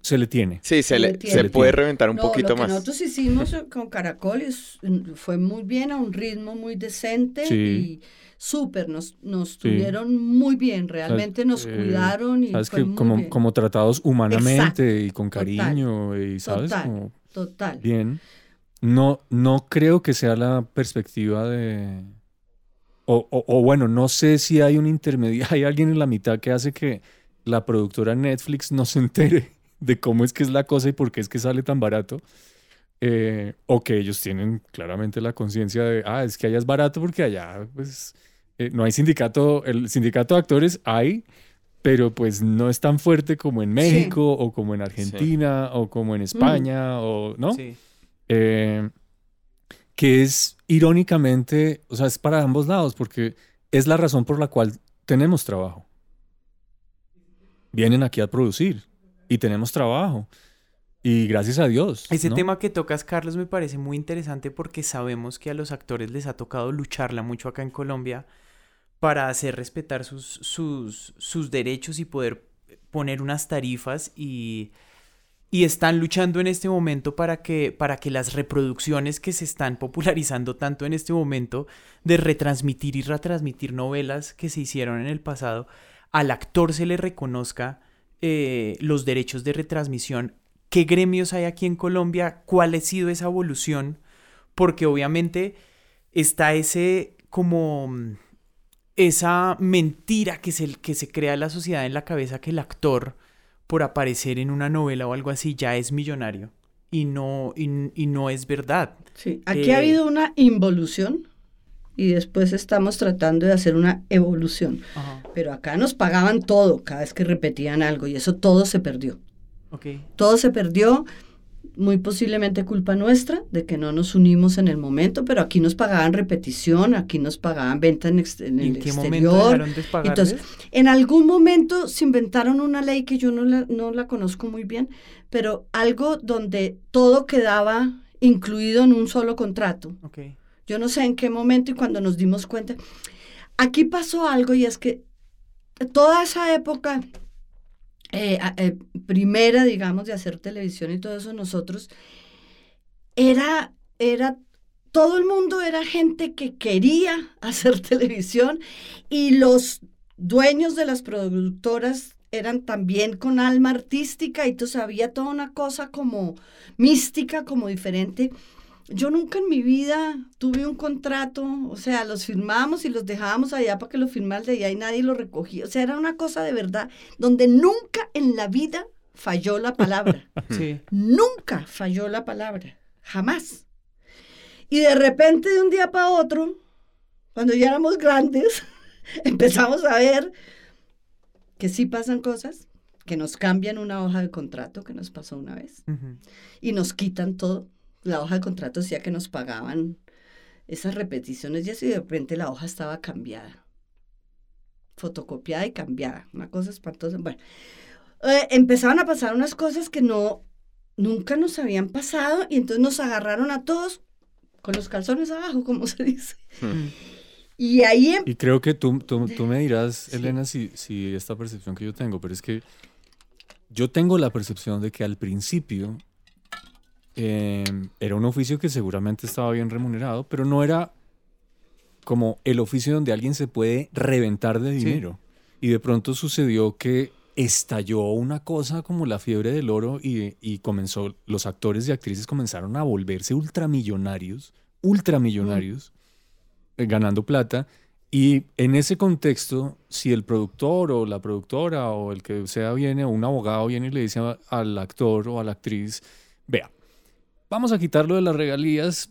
se le tiene. Sí, se, le, se, puede reventar un poquito lo que más. Nosotros hicimos con Caracoles fue muy bien, a un ritmo muy decente y súper, nos, nos tuvieron muy bien, realmente nos eh, cuidaron y sabes que como, como tratados humanamente y con cariño y sabes total, total. bien. No, no creo que sea la perspectiva de o, o, bueno, no sé si hay un intermedio, hay alguien en la mitad que hace que la productora Netflix no se entere de cómo es que es la cosa y por qué es que sale tan barato. Eh, o que ellos tienen claramente la conciencia de, ah, es que allá es barato porque allá, pues, eh, no hay sindicato, el sindicato de actores hay, pero pues no es tan fuerte como en México o como en Argentina o como en España, o, ¿no? Sí. Eh, que es irónicamente, o sea, es para ambos lados, porque es la razón por la cual tenemos trabajo. Vienen aquí a producir y tenemos trabajo. Y gracias a Dios. Ese tema que tocas, Carlos, me parece muy interesante porque sabemos que a los actores les ha tocado lucharla mucho acá en Colombia para hacer respetar sus, sus, sus derechos y poder poner unas tarifas y, y están luchando en este momento para que, para que las reproducciones que se están popularizando tanto en este momento de retransmitir y retransmitir novelas que se hicieron en el pasado, al actor se le reconozca eh, los derechos de retransmisión. Qué gremios hay aquí en Colombia, cuál ha sido esa evolución, porque obviamente está ese como esa mentira que se, que se crea en la sociedad en la cabeza que el actor por aparecer en una novela o algo así ya es millonario y no, y, no es verdad. Sí, aquí ha eh, habido una involución y después estamos tratando de hacer una evolución. Pero acá nos pagaban todo cada vez que repetían algo y eso todo se perdió. Todo se perdió, muy posiblemente culpa nuestra de que no nos unimos en el momento, pero aquí nos pagaban repetición, aquí nos pagaban venta en, en el qué exterior. Entonces, en algún momento se inventaron una ley que yo no la, no la conozco muy bien, pero algo donde todo quedaba incluido en un solo contrato. Yo no sé en qué momento y cuando nos dimos cuenta. Aquí pasó algo y es que toda esa época eh, eh, primera, digamos, de hacer televisión y todo eso, nosotros, era, era, todo el mundo era gente que quería hacer televisión y los dueños de las productoras eran también con alma artística y entonces había toda una cosa como mística, como diferente. Yo nunca en mi vida tuve un contrato, o sea, los firmábamos y los dejábamos allá para que lo firmara de allá y nadie lo recogía. O sea, era una cosa de verdad donde nunca en la vida falló la palabra. Sí. Nunca falló la palabra, jamás. Y de repente de un día para otro, cuando ya éramos grandes, empezamos a ver que sí pasan cosas, que nos cambian una hoja de contrato que nos pasó una vez y nos quitan todo la hoja de contrato decía que nos pagaban esas repeticiones y así de repente la hoja estaba cambiada. Fotocopiada y cambiada. Una cosa espantosa. Bueno, eh, empezaban a pasar unas cosas que no, nunca nos habían pasado y entonces nos agarraron a todos con los calzones abajo, como se dice. Hmm. Y ahí... em- Y creo que tú, tú, tú me dirás, Elena, si, si esta percepción que yo tengo, pero es que yo tengo la percepción de que al principio eh, era un oficio que seguramente estaba bien remunerado, pero no era como el oficio donde alguien se puede reventar de Sí. dinero. Y de pronto sucedió que estalló una cosa como la fiebre del oro y, y comenzó, los actores y actrices comenzaron a volverse ultramillonarios, ultramillonarios, eh, ganando plata. Y en ese contexto, si el productor o la productora o el que sea viene, o un abogado viene y le dice al actor o a la actriz, vea, vamos a quitarlo de las regalías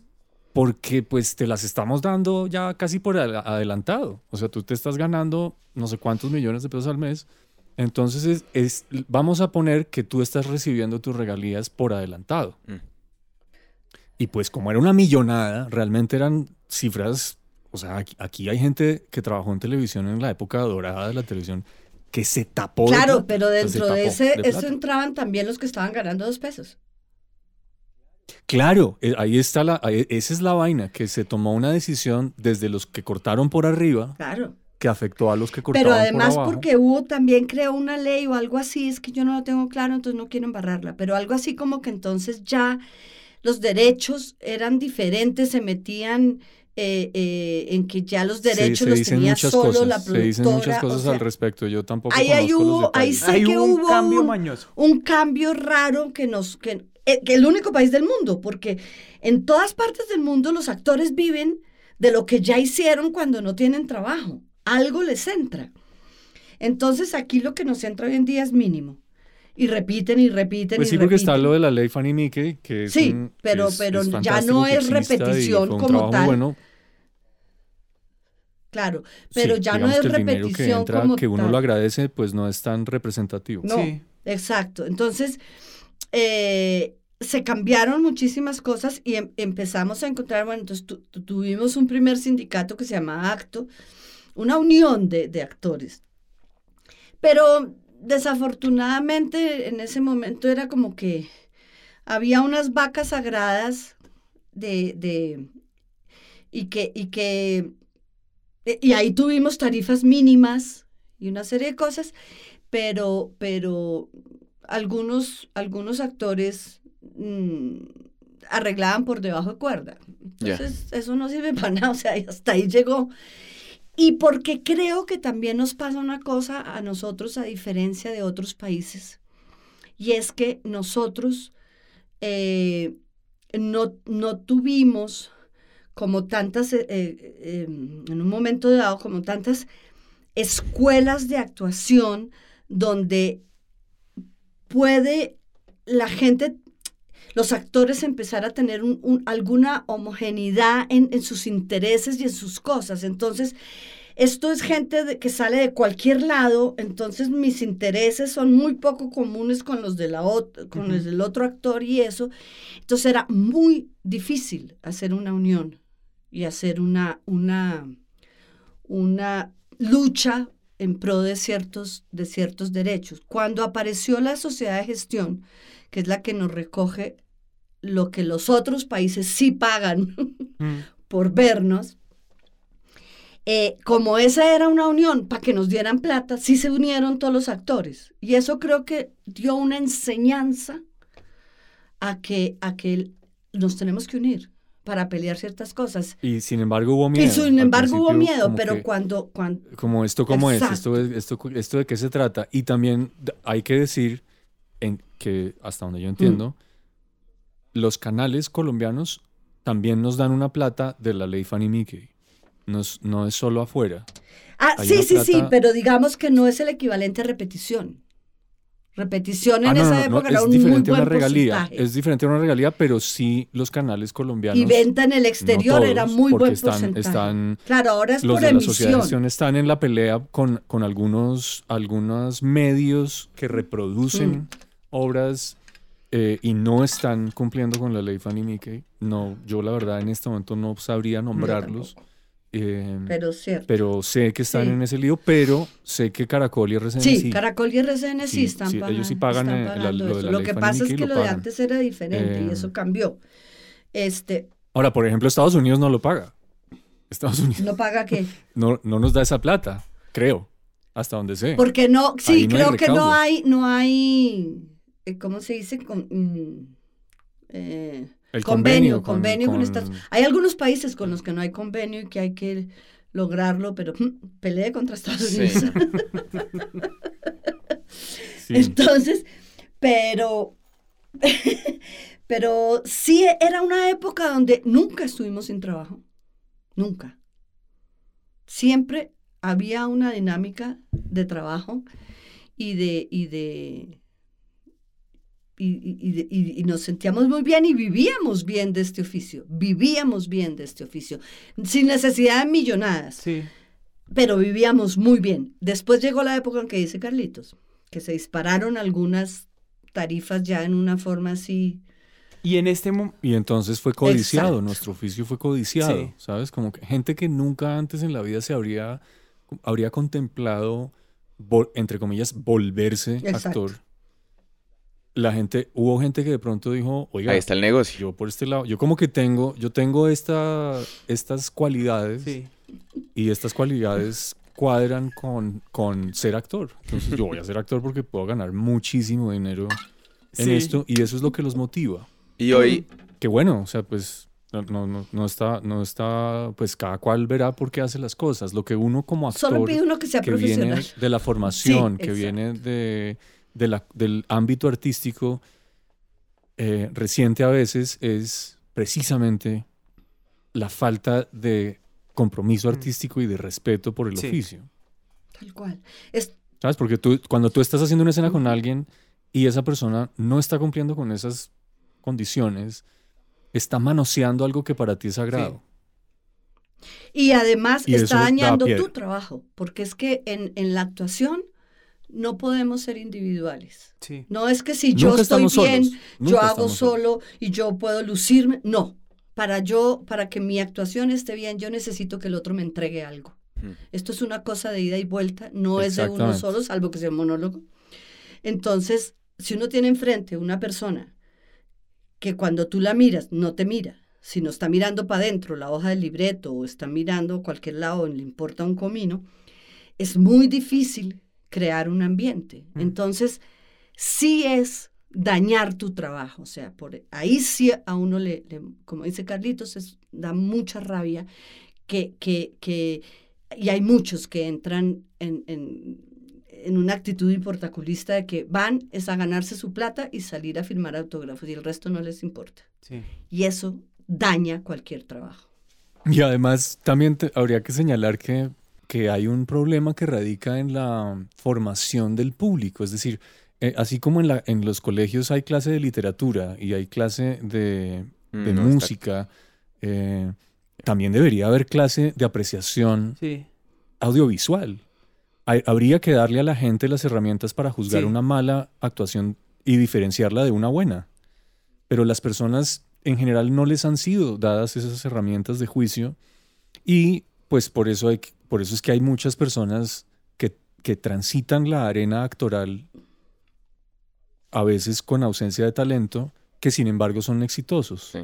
porque pues te las estamos dando ya casi por ad- adelantado. O sea, tú te estás ganando no sé cuántos millones de pesos al mes. Entonces es, es- vamos a poner que tú estás recibiendo tus regalías por adelantado. Mm. Y pues como era una millonada, realmente eran cifras, o sea, aquí, aquí hay gente que trabajó en televisión en la época dorada de la televisión que se tapó. de Claro, plata. pero dentro de ese, de eso entraban también los que estaban ganando dos pesos. Claro, eh, ahí está la, ahí- esa es la vaina, que se tomó una decisión desde los que cortaron por arriba Claro. que afectó a los que cortaban Pero además por abajo. porque hubo también creó una ley o algo así, es que yo no lo tengo claro, entonces no quiero embarrarla, pero algo así como que entonces ya los derechos eran diferentes, se metían eh, eh, en que ya los derechos se, los dicen tenía muchas solo cosas, la se dicen muchas productora, o cosas sea, al respecto. Yo tampoco ahí- ahí conozco hubo- los ahí detalles. Sé Hay que un hubo cambio un- mañoso. un cambio raro que nos que el único país del mundo, porque en todas partes del mundo los actores viven de lo que ya hicieron cuando no tienen trabajo. Algo les entra. Entonces aquí lo que nos entra hoy en día es mínimo. Y repiten y repiten Pues y sí, porque está lo de la ley Fanny Mickey, que es Sí, un- pero- es- pero es ya no es repetición como tal. Bueno, Claro, pero Sí, ya no es que el dinero que repetición entra, como que uno tal. lo agradece, pues no es tan representativo. No, Sí. exacto. Entonces, eh, se cambiaron muchísimas cosas y em- empezamos a encontrar, bueno, entonces tu- tu- tuvimos un primer sindicato que se llamaba Acto, una unión de, de actores. Pero desafortunadamente en ese momento era como que había unas vacas sagradas de, de y que, y que e- y ahí tuvimos tarifas mínimas y una serie de cosas, pero, pero algunos, algunos actores mm, arreglaban por debajo de cuerda. Entonces, eso no sirve para nada, o sea, hasta ahí llegó. Y porque creo que también nos pasa una cosa a nosotros, a diferencia de otros países, y es que nosotros eh, no, no tuvimos como tantas, eh, eh, en un momento dado, como tantas escuelas de actuación donde puede la gente, los actores empezar a tener un- un- alguna homogeneidad en, en sus intereses y en sus cosas. Entonces, esto es gente de- que sale de cualquier lado, entonces mis intereses son muy poco comunes con los, de la ot- con los del otro actor y eso. Entonces era muy difícil hacer una unión y hacer una, una, una lucha en pro de ciertos, de ciertos derechos. Cuando apareció la sociedad de gestión, que es la que nos recoge lo que los otros países sí pagan Mm. por vernos, eh, como esa era una unión para que nos dieran plata, sí se unieron todos los actores. Y eso creo que dio una enseñanza a que, a que nos tenemos que unir para pelear ciertas cosas. Y sin embargo hubo miedo. y sin embargo hubo miedo, pero que- cuando, cuando... Como esto, como es, esto, Exacto. es- esto, esto de qué se trata. Y también hay que decir en que, hasta donde yo entiendo, Mm. Los canales colombianos también nos dan una plata de la ley Fanny Mickey. No es, no es solo afuera. Ah, Hay sí, sí, sí, pero digamos que no es el equivalente a repetición. Repetición en Ah, no, esa no, época era un muy diferente a buen una regalía. porcentaje. Es diferente a una regalía, pero sí los canales colombianos. y venta en el exterior no era todos, muy buen están, porcentaje. están claro, ahora es los por de la emisión. gestión están en la pelea con, con algunos, algunos medios que reproducen Mm. obras eh, y no están cumpliendo con la ley Fanny Mickey. No, yo la verdad en este momento no sabría nombrarlos. eh, Pero cierto. pero sé que están Sí. en ese lío, pero sé que Caracol y RCN Sí, sí. Caracol y RCN sí, Sí, están pagando. ellos sí pagan, eh, la- lo de la Lo ley que pasa es que lo lo de antes era diferente y eso cambió. Este, Ahora, por ejemplo, Estados Unidos no lo paga. Estados Unidos. ¿No paga qué? No, no nos da esa plata, creo, hasta donde sé. Porque no, sí, no creo que no hay, no hay, ¿cómo se dice? Con- mm, eh, El convenio, convenio con- convenio con, con- Estados Hay algunos países con los que no hay convenio y que hay que lograrlo, pero mm, peleé contra Estados Sí. Unidos. Sí. Entonces, pero, pero sí era una época donde nunca estuvimos sin trabajo, nunca. Siempre había una dinámica de trabajo y de, y de, y, y- y y- nos sentíamos muy bien y vivíamos bien de este oficio, vivíamos bien de este oficio, sin necesidad de millonadas Sí. pero vivíamos muy bien. Después llegó la época en que dice Carlitos, que se dispararon algunas tarifas ya en una forma así. Y en este. Y entonces fue codiciado, Exacto. nuestro oficio fue codiciado, Sí. ¿sabes? Como que gente que nunca antes en la vida se habría, habría contemplado, entre comillas, volverse Exacto. actor. La gente, hubo gente que de pronto dijo, oiga, Ahí está el negocio. yo por este lado, yo como que tengo, yo tengo esta, estas cualidades Sí. y estas cualidades cuadran con, con ser actor. Entonces yo voy a ser actor porque puedo ganar muchísimo dinero en Sí. esto y eso es lo que los motiva. Y hoy, Que bueno, o sea, pues no, no, no, no está, no está, pues cada cual verá por qué hace las cosas. Lo que uno como actor Solo pide uno que sea que viene profesional. de la formación, Sí, que exacto. viene de, de la- del ámbito artístico eh, reciente a veces, es precisamente la falta de compromiso Mm. artístico y de respeto por el Sí. oficio. Tal cual. Es, ¿Sabes? Porque tú, cuando tú estás haciendo una escena con alguien y esa persona no está cumpliendo con esas condiciones, está manoseando algo que para ti es sagrado. y además Y está da dañando tu trabajo, porque es que en, en la actuación no podemos ser individuales. Sí. No es que si yo Nunca estoy bien, yo hago solo y yo puedo lucirme. No, para yo, para que mi actuación esté bien, yo necesito que el otro me entregue algo. Mm. Esto es una cosa de ida y vuelta, no es de uno solo, salvo que sea un monólogo. Entonces, si uno tiene enfrente una persona que cuando tú la miras no te mira, sino está mirando para adentro la hoja del libreto o está mirando cualquier lado, le importa un comino, es muy difícil crear un ambiente. Mm. Entonces, sí es dañar tu trabajo, o sea, por ahí sí a uno le, le- como dice Carlitos, es- da mucha rabia que, que, que, y hay muchos que entran en, en, en una actitud importaculista de que van es a ganarse su plata y salir a firmar autógrafos y el resto no les importa. Sí. Y eso daña cualquier trabajo. Y además también te- habría que señalar que, que hay un problema que radica en la formación del público. Es decir, eh, así como en, la, en los colegios hay clase de literatura y hay clase de, Mm, de no música, eh, también debería haber clase de apreciación Sí. audiovisual. Hay- habría que darle a la gente las herramientas para juzgar Sí. una mala actuación y diferenciarla de una buena. Pero las personas en general no les han sido dadas esas herramientas de juicio y pues por eso, hay, que- por eso es que hay muchas personas que, que transitan la arena actoral a veces con ausencia de talento que sin embargo son exitosos. Sí.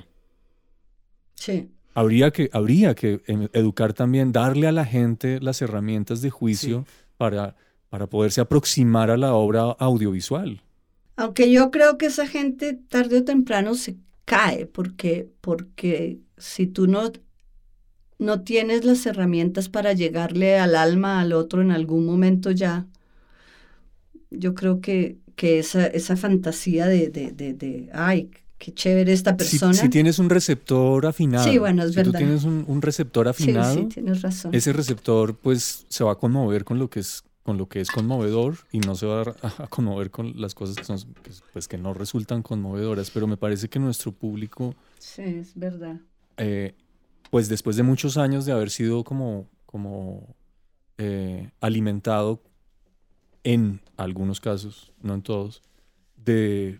Sí. Habría que, habría que em, educar también, darle a la gente las herramientas de juicio para, para poderse aproximar a la obra audiovisual. Aunque yo creo que esa gente tarde o temprano se cae porque, porque si tú no, no tienes las herramientas para llegarle al alma al otro en algún momento ya, yo creo que, que esa, esa fantasía de, de, de, de, ay, qué chévere esta Si, persona. si tienes un receptor afinado, Sí, bueno, es si verdad. tú tienes un, un receptor sí, afinado, sí, tienes razón. ese receptor pues se va a conmover con lo que es con lo que es conmovedor y no se va a, a conmover con las cosas que son que, pues que no resultan conmovedoras pero me parece que nuestro público Sí, es verdad. eh, pues después de muchos años de haber sido como, como eh, alimentado en algunos casos, no en todos, de,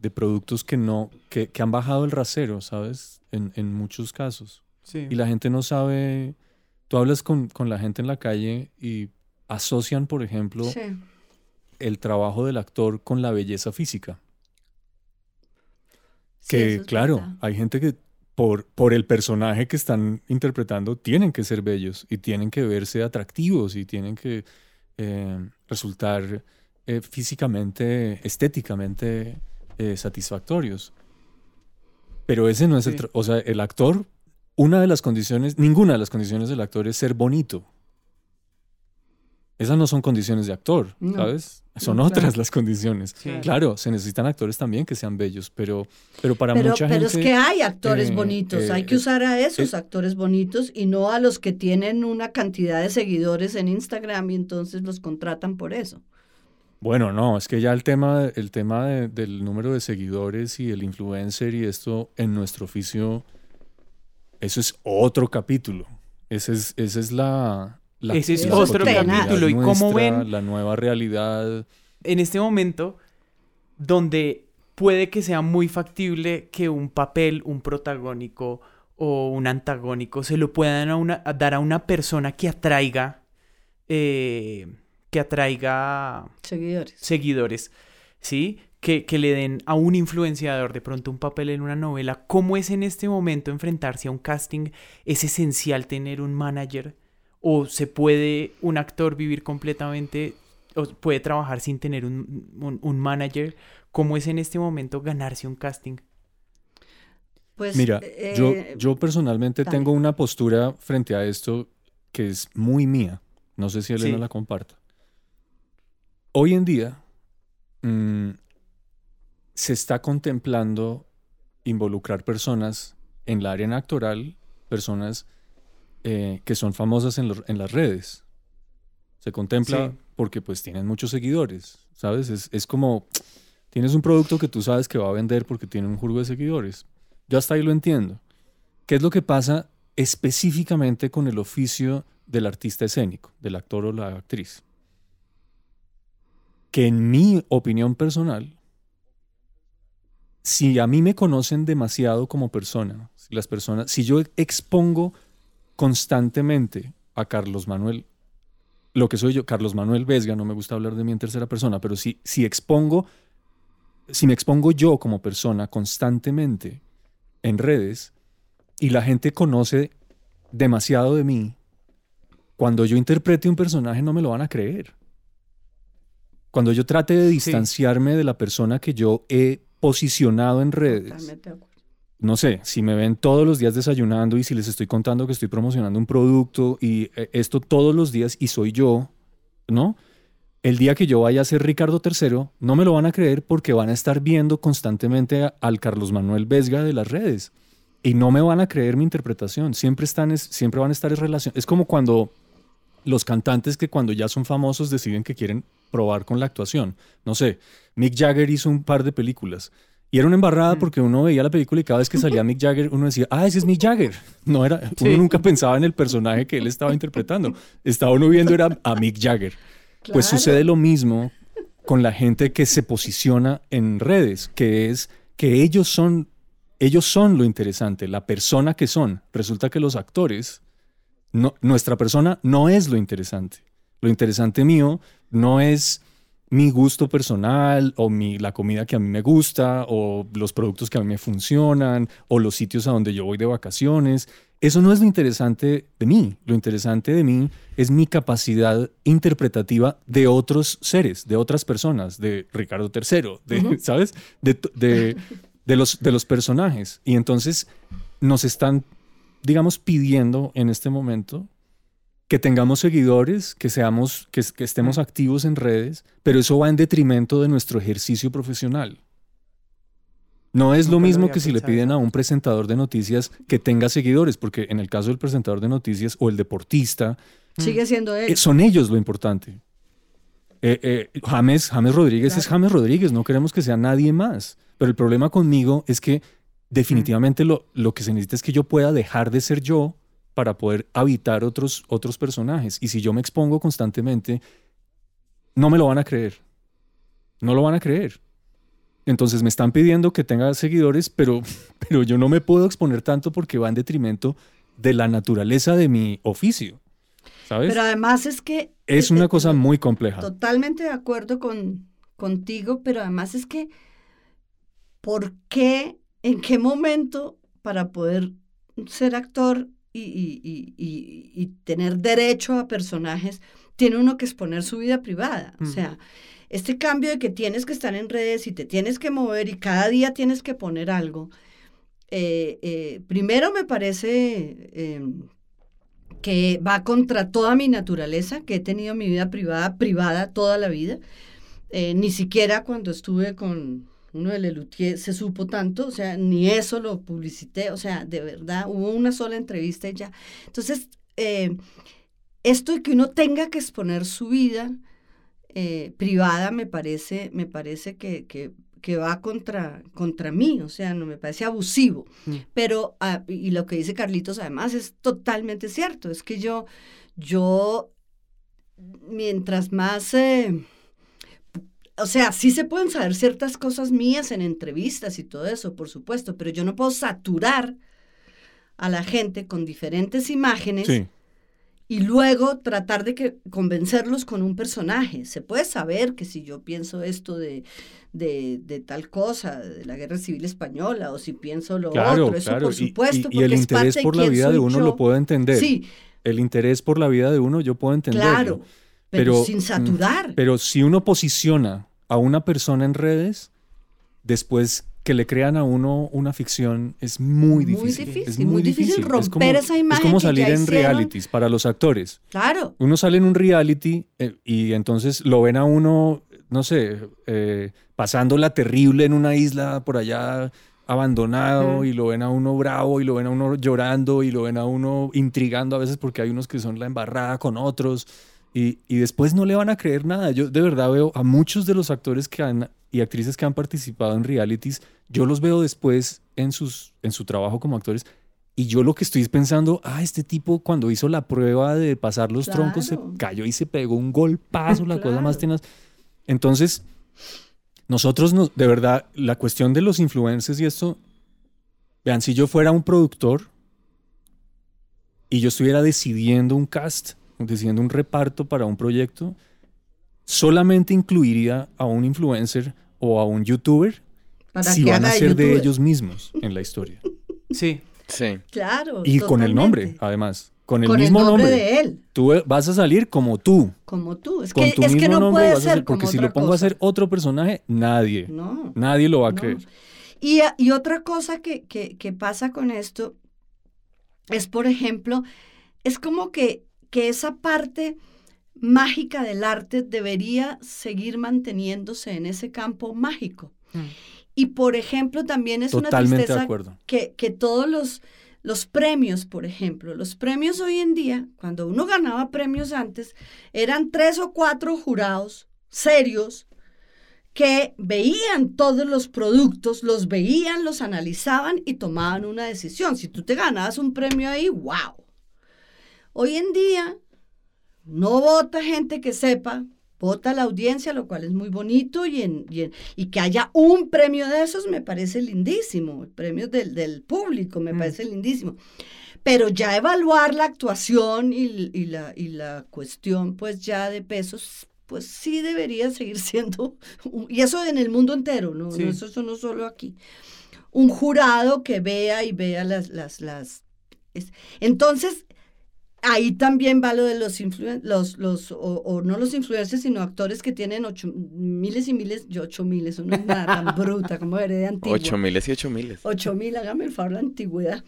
de productos que no, que, que han bajado el rasero, ¿sabes? En, en muchos casos. Sí. Y la gente no sabe, tú hablas con, con la gente en la calle y asocian, por ejemplo, Sí. el trabajo del actor con la belleza física. Sí, Que eso es claro, verdad. hay gente que por, por el personaje que están interpretando, tienen que ser bellos y tienen que verse atractivos y tienen que eh, resultar eh, físicamente, estéticamente eh, satisfactorios. Pero ese no es el... O sea, el actor, una de las condiciones, ninguna de las condiciones del actor es ser bonito. Esas no son condiciones de actor, ¿sabes? Son otras las condiciones. Claro, se necesitan actores también que sean bellos, pero, pero para mucha gente... Pero es que hay actores eh, bonitos, hay que eh, usar a esos actores bonitos y no a los que tienen una cantidad de seguidores en Instagram y entonces los contratan por eso. Bueno, no, es que ya el tema, el tema del número de seguidores y el influencer y esto en nuestro oficio, eso es otro capítulo. Ese es, esa es la, ese es otro capítulo. Y cómo ven. La nueva realidad. En este momento, donde puede que sea muy factible que un papel, un protagónico o un antagónico se lo puedan dar a una persona que atraiga. Eh, que atraiga seguidores. seguidores ¿sí? Que, que, le den a un influenciador de pronto un papel en una novela. ¿Cómo es en este momento enfrentarse a un casting? ¿Es esencial tener un manager? O se puede un actor vivir completamente o puede trabajar sin tener un, manager. ¿Cómo es en este momento ganarse un casting? Pues, Mira, yo, eh, yo personalmente tengo una postura frente a esto que es muy mía. No sé si Elena la comparta. Hoy en día mm, se está contemplando involucrar personas en la área actoral, personas eh, que son famosas en, en, las redes. Se contempla porque pues tienen muchos seguidores, ¿sabes? Es, es, como, tienes un producto que tú sabes que va a vender porque tiene un jurgo de seguidores. Yo hasta ahí lo entiendo. ¿Qué es lo que pasa específicamente con el oficio del artista escénico, del actor o la actriz? Que en mi opinión personal, si a mí me conocen demasiado como persona, si las personas, si yo expongo constantemente a Carlos Manuel, lo que soy yo, Carlos Manuel Vesga, no me gusta hablar de mí en tercera persona, pero si, si expongo, si me expongo yo como persona constantemente en redes y la gente conoce demasiado de mí, cuando yo interprete un personaje no me lo van a creer. Cuando yo trate de distanciarme de la persona que yo he posicionado en redes, no sé, si me ven todos los días desayunando y si les estoy contando que estoy promocionando un producto y eh, esto todos los días y soy yo, ¿no? El día que yo vaya a ser Ricardo III, no me lo van a creer porque van a estar viendo constantemente al Carlos Manuel Vesga de las redes y no me van a creer mi interpretación. Siempre, están, siempre van a estar en relación. Es como cuando los cantantes que cuando ya son famosos deciden que quieren probar con la actuación. No sé, Mick Jagger hizo un par de películas y era una embarrada mm. porque uno veía la película y cada vez que salía Mick Jagger, uno decía, ah, ese es Mick Jagger. No era, uno nunca pensaba en el personaje que él estaba interpretando. Estaba uno viendo era a Mick Jagger. Pues sucede lo mismo con la gente que se posiciona en redes, que es que ellos son, ellos son lo interesante, la persona que son. Resulta que los actores, no, nuestra persona no es lo interesante. Lo interesante mío no es mi gusto personal o mi, la comida que a mí me gusta o los productos que a mí me funcionan o los sitios a donde yo voy de vacaciones. Eso no es lo interesante de mí. Lo interesante de mí es mi capacidad interpretativa de otros seres, de otras personas, de Ricardo III, de, ¿sabes? De, de, los, de los personajes. Y entonces nos están, digamos, pidiendo en este momento que tengamos seguidores, que, seamos, que, estemos activos en redes, pero eso va en detrimento de nuestro ejercicio profesional. No es lo mismo que si le piden a un presentador de noticias que tenga seguidores, porque en el caso del presentador de noticias o el deportista, sigue siendo él. Eh, son ellos lo importante. Eh, eh, James, James Rodríguez es James Rodríguez, no queremos que sea nadie más. Pero el problema conmigo es que definitivamente lo, lo que se necesita es que yo pueda dejar de ser yo para poder habitar otros, otros personajes. Y si yo me expongo constantemente, no me lo van a creer. No lo van a creer. Entonces me están pidiendo que tenga seguidores, pero, pero yo no me puedo exponer tanto porque va en detrimento de la naturaleza de mi oficio. ¿Sabes? Pero además es que... Es una cosa muy compleja. Totalmente de acuerdo con, contigo, pero además es que, ¿por qué, en qué momento para poder ser actor y, tener derecho a personajes, tiene uno que exponer su vida privada. O sea, este cambio de que tienes que estar en redes y te tienes que mover y cada día tienes que poner algo, eh, eh, primero me parece em, que va contra toda mi naturaleza, que he tenido mi vida privada, privada toda la vida. Eh, ni siquiera cuando estuve con uno de Lelutier se supo tanto, o sea, ni eso lo publicité, o sea, de verdad, hubo una sola entrevista y ya. Entonces, eh, esto de que uno tenga que exponer su vida eh, privada me parece, me parece que, que, va contra, contra mí, o sea, no me parece abusivo. Mm. Pero, ah, y lo que dice Carlitos además es totalmente cierto, es que yo, yo, mientras más... Eh, o sea, sí se pueden saber ciertas cosas mías en entrevistas y todo eso, por supuesto, pero yo no puedo saturar a la gente con diferentes imágenes y luego tratar de que, convencerlos con un personaje. Se puede saber que si yo pienso esto de, de, tal cosa, de la guerra civil española, o si pienso lo otro, eso por supuesto. Y, el interés por la vida de uno lo puedo entender. Sí. El interés por la vida de uno yo puedo entenderlo. Claro. Pero, sin saturar. Pero si uno posiciona a una persona en redes, después que le crean a uno una ficción es muy difícil. Muy difícil, es muy, difícil, romper esa imagen. Es como salir en realities para los actores. Claro. Uno sale en un reality eh, y entonces lo ven a uno, no sé, eh, pasándola terrible en una isla por allá abandonado y lo ven a uno bravo y lo ven a uno llorando y lo ven a uno intrigando a veces porque hay unos que son la embarrada con otros y, después no le van a creer nada. Yo de verdad veo a muchos de los actores que han, y actrices que han participado en realities, yo los veo después en, sus, en su trabajo como actores. Y yo lo que estoy pensando, ah, este tipo cuando hizo la prueba de pasar los troncos se cayó y se pegó un golpazo, la cosa más tenaz. Entonces, nosotros, nos, de verdad, la cuestión de los influencers y esto, vean, si yo fuera un productor y yo estuviera decidiendo un cast, decidiendo un reparto para un proyecto, solamente incluiría a un influencer o a un youtuber si van a ser de ellos mismos en la historia. Sí. Sí. Claro. Y con el nombre, además. Con el mismo nombre, de él. Tú vas a salir como tú. Como tú. Es que, es que no puede ser Porque si lo pongo a hacer otro personaje, nadie. No. Nadie lo va a creer. Y, y, otra cosa que, que, que pasa con esto es, por ejemplo, es como que que esa parte mágica del arte debería seguir manteniéndose en ese campo mágico. Mm. Y por ejemplo, también es una tristeza que, que todos los, los premios, por ejemplo, los premios hoy en día, cuando uno ganaba premios antes, eran tres o cuatro jurados serios que veían todos los productos, los veían, los analizaban y tomaban una decisión. Si tú te ganabas un premio ahí, wow. Hoy en día no vota gente que sepa, vota la audiencia, lo cual es muy bonito y, en, y, que haya un premio de esos me parece lindísimo, el premio del, del público me mm. parece lindísimo. Pero ya evaluar la actuación y, la, y la cuestión pues ya de pesos, pues sí debería seguir siendo, y eso en el mundo entero, no, eso, eso no solo aquí, un jurado que vea y vea las... las, las entonces, ahí también va lo de los los, los o, no los influencers, sino actores que tienen ocho, miles y miles, yo ocho miles, eso no es nada tan bruta como de antigua. Ocho miles y ocho miles. Ocho mil, hágame el favor la antigüedad.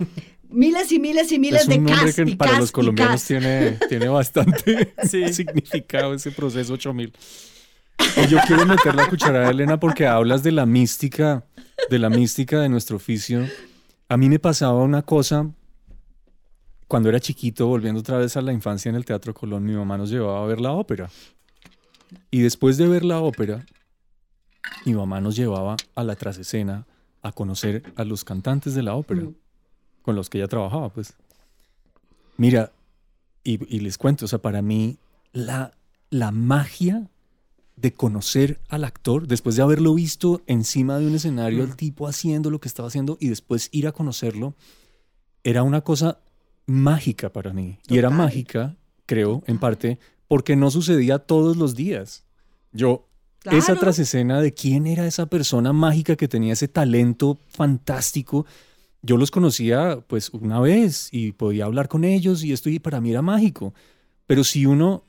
Miles y miles y miles de cast, que para los colombianos tiene, tiene bastante significado ese proceso ocho mil. Y yo quiero meter la cucharada, Elena, porque hablas de la mística, de la mística de nuestro oficio. A mí me pasaba una cosa cuando era chiquito, volviendo otra vez a la infancia en el Teatro Colón, mi mamá nos llevaba a ver la ópera. Y después de ver la ópera, mi mamá nos llevaba a la trasescena a conocer a los cantantes de la ópera, con los que ella trabajaba, pues. Mira, y, les cuento, o sea, para mí la, la magia de conocer al actor, después de haberlo visto encima de un escenario, el tipo haciendo lo que estaba haciendo y después ir a conocerlo, era una cosa mágica para mí. Y era mágica, creo, en parte, porque no sucedía todos los días. Yo, esa trasescena de quién era esa persona mágica que tenía ese talento fantástico yo los conocía pues una vez y podía hablar con ellos y esto y para mí era mágico. Pero si uno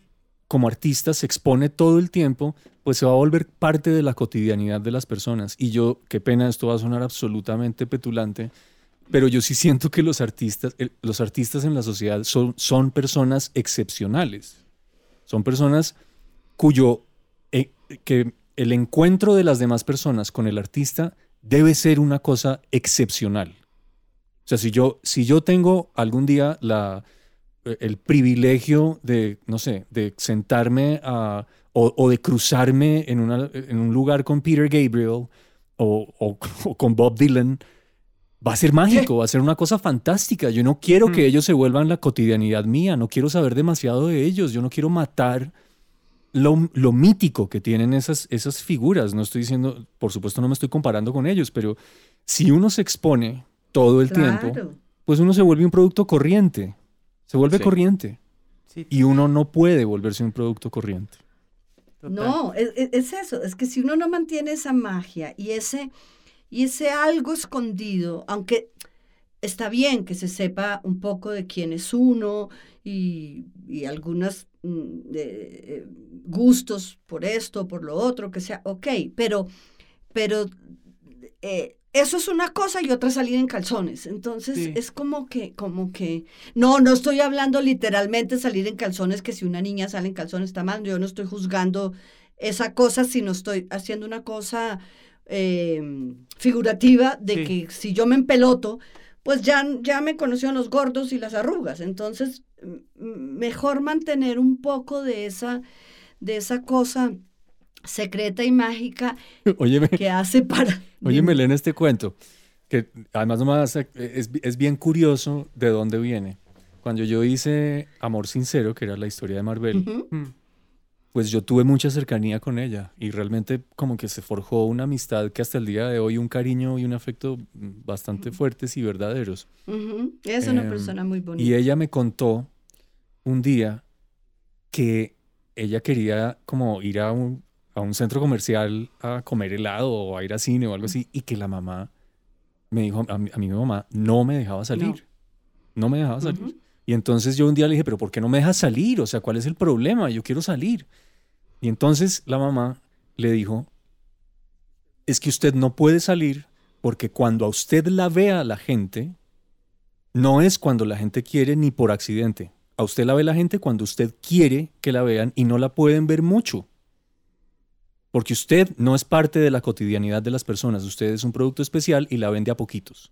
como artista se expone todo el tiempo, pues se va a volver parte de la cotidianidad de las personas. Y yo, qué pena, esto va a sonar absolutamente petulante, pero yo sí siento que los artistas, los artistas en la sociedad son, son personas excepcionales. Son personas cuyo, eh, que el encuentro de las demás personas con el artista debe ser una cosa excepcional. O sea, si yo, si yo tengo algún día la, eh, el privilegio de, no sé, de sentarme a, o, de cruzarme en, una, en, un lugar con Peter Gabriel o, con Bob Dylan, va a ser mágico, va a ser una cosa fantástica. Yo no quiero que mm. ellos se vuelvan la cotidianidad mía, no quiero saber demasiado de ellos, yo no quiero matar lo, lo, mítico que tienen esas, esas figuras. No estoy diciendo, por supuesto no me estoy comparando con ellos, pero si uno se expone todo el tiempo, pues uno se vuelve un producto corriente. Se vuelve corriente. Y uno no puede volverse un producto corriente. No, es, eso, es que si uno no mantiene esa magia y ese, y ese algo escondido, aunque está bien que se sepa un poco de quién es uno y, y algunos mm, eh, gustos por esto, por lo otro, que sea, ok, pero, pero eh, eso es una cosa y otra salir en calzones. Entonces es como que, como que, no, no estoy hablando literalmente salir en calzones, que si una niña sale en calzones está mal, yo no estoy juzgando esa cosa, sino estoy haciendo una cosa em, figurativa de que si yo me empeloto, pues ya, ya me conocieron los gordos y las arrugas. Entonces, mejor mantener un poco de esa, de esa cosa secreta y mágica que hace para... Oye, me leen este cuento, que además nomás es, es bien curioso de dónde viene. Cuando yo hice Amor Sincero, que era la historia de Marvel. Pues yo tuve mucha cercanía con ella y realmente como que se forjó una amistad que hasta el día de hoy un cariño y un afecto bastante fuertes y verdaderos. Es una em, persona muy bonita. Y ella me contó un día que ella quería como ir a un, a un centro comercial a comer helado o a ir a cine o algo así y que la mamá me dijo, a, mi mamá no me dejaba salir. No, me dejaba salir. Y entonces yo un día le dije, pero ¿por qué no me dejas salir? O sea, ¿cuál es el problema? Yo quiero salir. Y entonces la mamá le dijo, es que usted no puede salir porque cuando a usted la vea la gente, no es cuando la gente quiere ni por accidente. A usted la ve la gente cuando usted quiere que la vean y no la pueden ver mucho. Porque usted no es parte de la cotidianidad de las personas, usted es un producto especial y la vende a poquitos.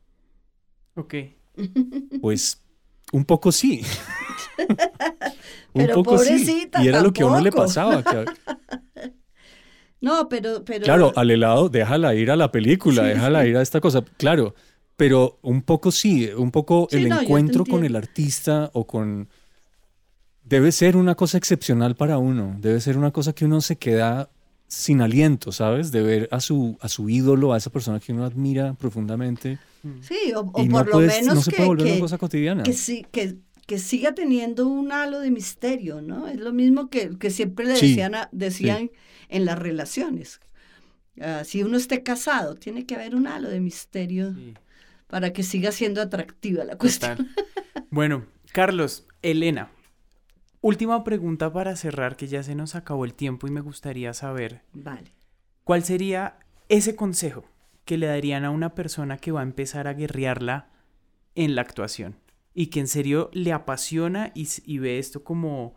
Ok. Pues un poco sí. un poco sí. Y era lo que a uno le pasaba. no, pero, pero... Claro, al helado, déjala ir a la película, déjala ir a esta cosa. Claro, pero un poco sí, un poco el encuentro con el artista o con... Debe ser una cosa excepcional para uno, debe ser una cosa que uno se queda sin aliento, ¿sabes? De ver a su, a su ídolo, a esa persona que uno admira profundamente. Mm. Sí, o, por lo menos no se puede volver una cosa cotidiana. Que, sí, que, que siga teniendo un halo de misterio, ¿no? Es lo mismo que, que siempre le decían, decían en las relaciones. Ah, si uno esté casado, tiene que haber un halo de misterio para que siga siendo atractiva la cuestión. bueno, Carlos, Elena, Última pregunta para cerrar, que ya se nos acabó el tiempo y me gustaría saber. Vale. ¿Cuál sería ese consejo que le darían a una persona que va a empezar a guerrearla en la actuación? Y que en serio le apasiona y, ve esto como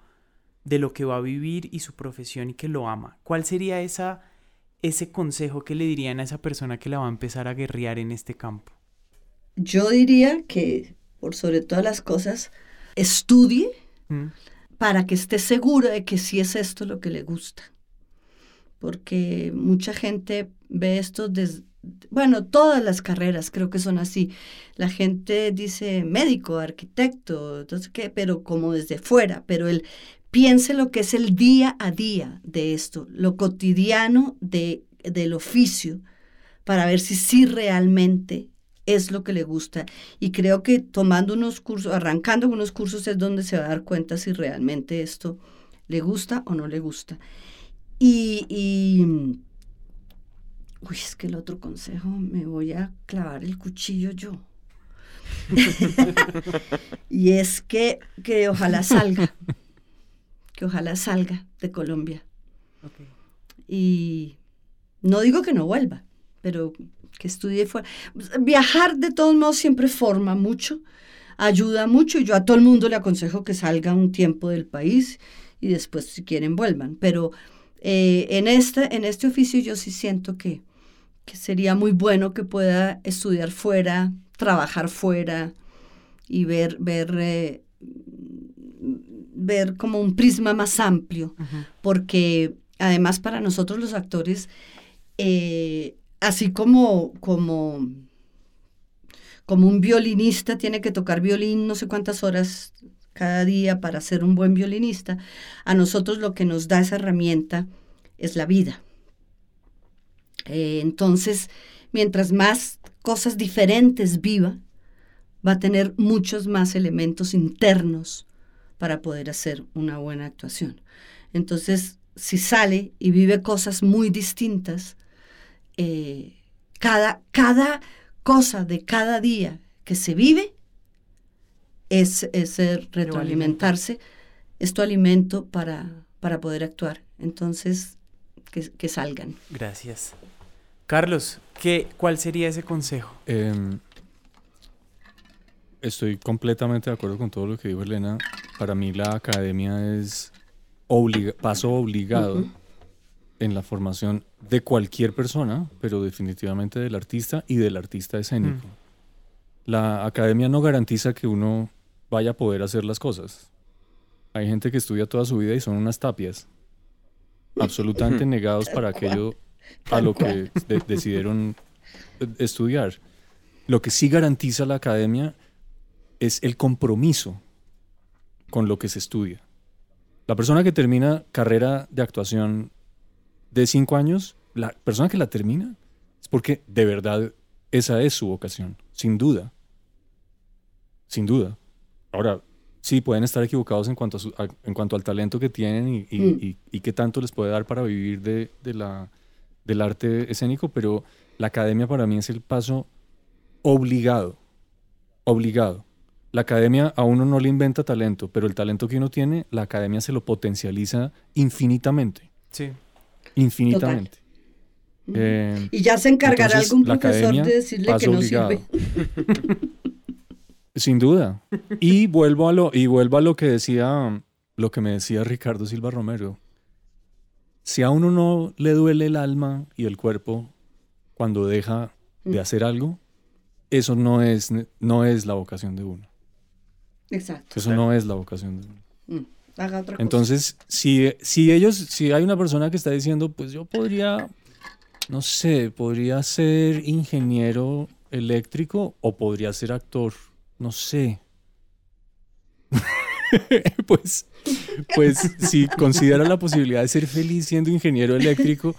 de lo que va a vivir y su profesión y que lo ama. ¿Cuál sería esa, ese consejo que le dirían a esa persona que la va a empezar a guerrear en este campo? Yo diría que, por sobre todas las cosas, estudie. Mm para que esté seguro de que sí es esto lo que le gusta. Porque mucha gente ve esto desde, bueno, todas las carreras creo que son así. La gente dice médico, arquitecto, entonces qué, pero como desde fuera, pero él piense lo que es el día a día de esto, lo cotidiano de, del oficio, para ver si sí realmente es lo que le gusta. Y creo que tomando unos cursos, arrancando unos cursos es donde se va a dar cuenta si realmente esto le gusta o no le gusta. Y, y uy, es que el otro consejo, me voy a clavar el cuchillo yo. y es que, que ojalá salga, que ojalá salga de Colombia. Y no digo que no vuelva, pero que estudie fuera. Viajar de todos modos siempre forma mucho, ayuda mucho y yo a todo el mundo le aconsejo que salga un tiempo del país y después si quieren vuelvan. Pero eh, en, este, en este oficio yo sí siento que, que sería muy bueno que pueda estudiar fuera, trabajar fuera y ver, ver, eh, ver como un prisma más amplio, porque además para nosotros los actores, eh, así como, como, como un violinista tiene que tocar violín no sé cuántas horas cada día para ser un buen violinista, a nosotros lo que nos da esa herramienta es la vida. Eh, entonces, mientras más cosas diferentes viva, va a tener muchos más elementos internos para poder hacer una buena actuación. Entonces, si sale y vive cosas muy distintas, eh, cada, cada cosa de cada día que se vive es, es retroalimentarse, es tu alimento para, para poder actuar. Entonces, que, salgan. Gracias. Carlos, ¿qué, ¿cuál sería ese consejo? Em, estoy completamente de acuerdo con todo lo que dijo Elena. Para mí la academia es paso obligado en la formación de cualquier persona, pero definitivamente del artista y del artista escénico. La academia no garantiza que uno vaya a poder hacer las cosas. Hay gente que estudia toda su vida y son unas tapias, absolutamente negados para aquello a lo que decidieron estudiar. Lo que sí garantiza la academia es el compromiso con lo que se estudia. La persona que termina carrera de actuación de cinco años, la persona que la termina es porque de verdad esa es su vocación, sin duda. Sin duda. Ahora, sí, pueden estar equivocados en cuanto, en cuanto al talento que tienen y, y, mm. qué tanto les puede dar para vivir de, la, del arte escénico, pero la academia para mí es el paso obligado, obligado. La academia a uno no le inventa talento, pero el talento que uno tiene, la academia se lo potencializa infinitamente. Sí. Infinitamente. Eh, y ya se encargará algún profesor de decirle que no sirve. Sin duda. Y vuelvo a lo, y vuelvo a lo que decía, lo que me decía Ricardo Silva Romero. Si a uno no le duele el alma y el cuerpo cuando deja de mm. hacer algo, eso no es, no es la vocación de uno. Exacto. Eso no es la vocación de uno. Mm. Haga otra Entonces, si, si ellos, si hay una persona que está diciendo, pues yo podría, no sé, podría ser ingeniero eléctrico o podría ser actor no sé. pues, pues si considera la posibilidad de ser feliz siendo ingeniero eléctrico,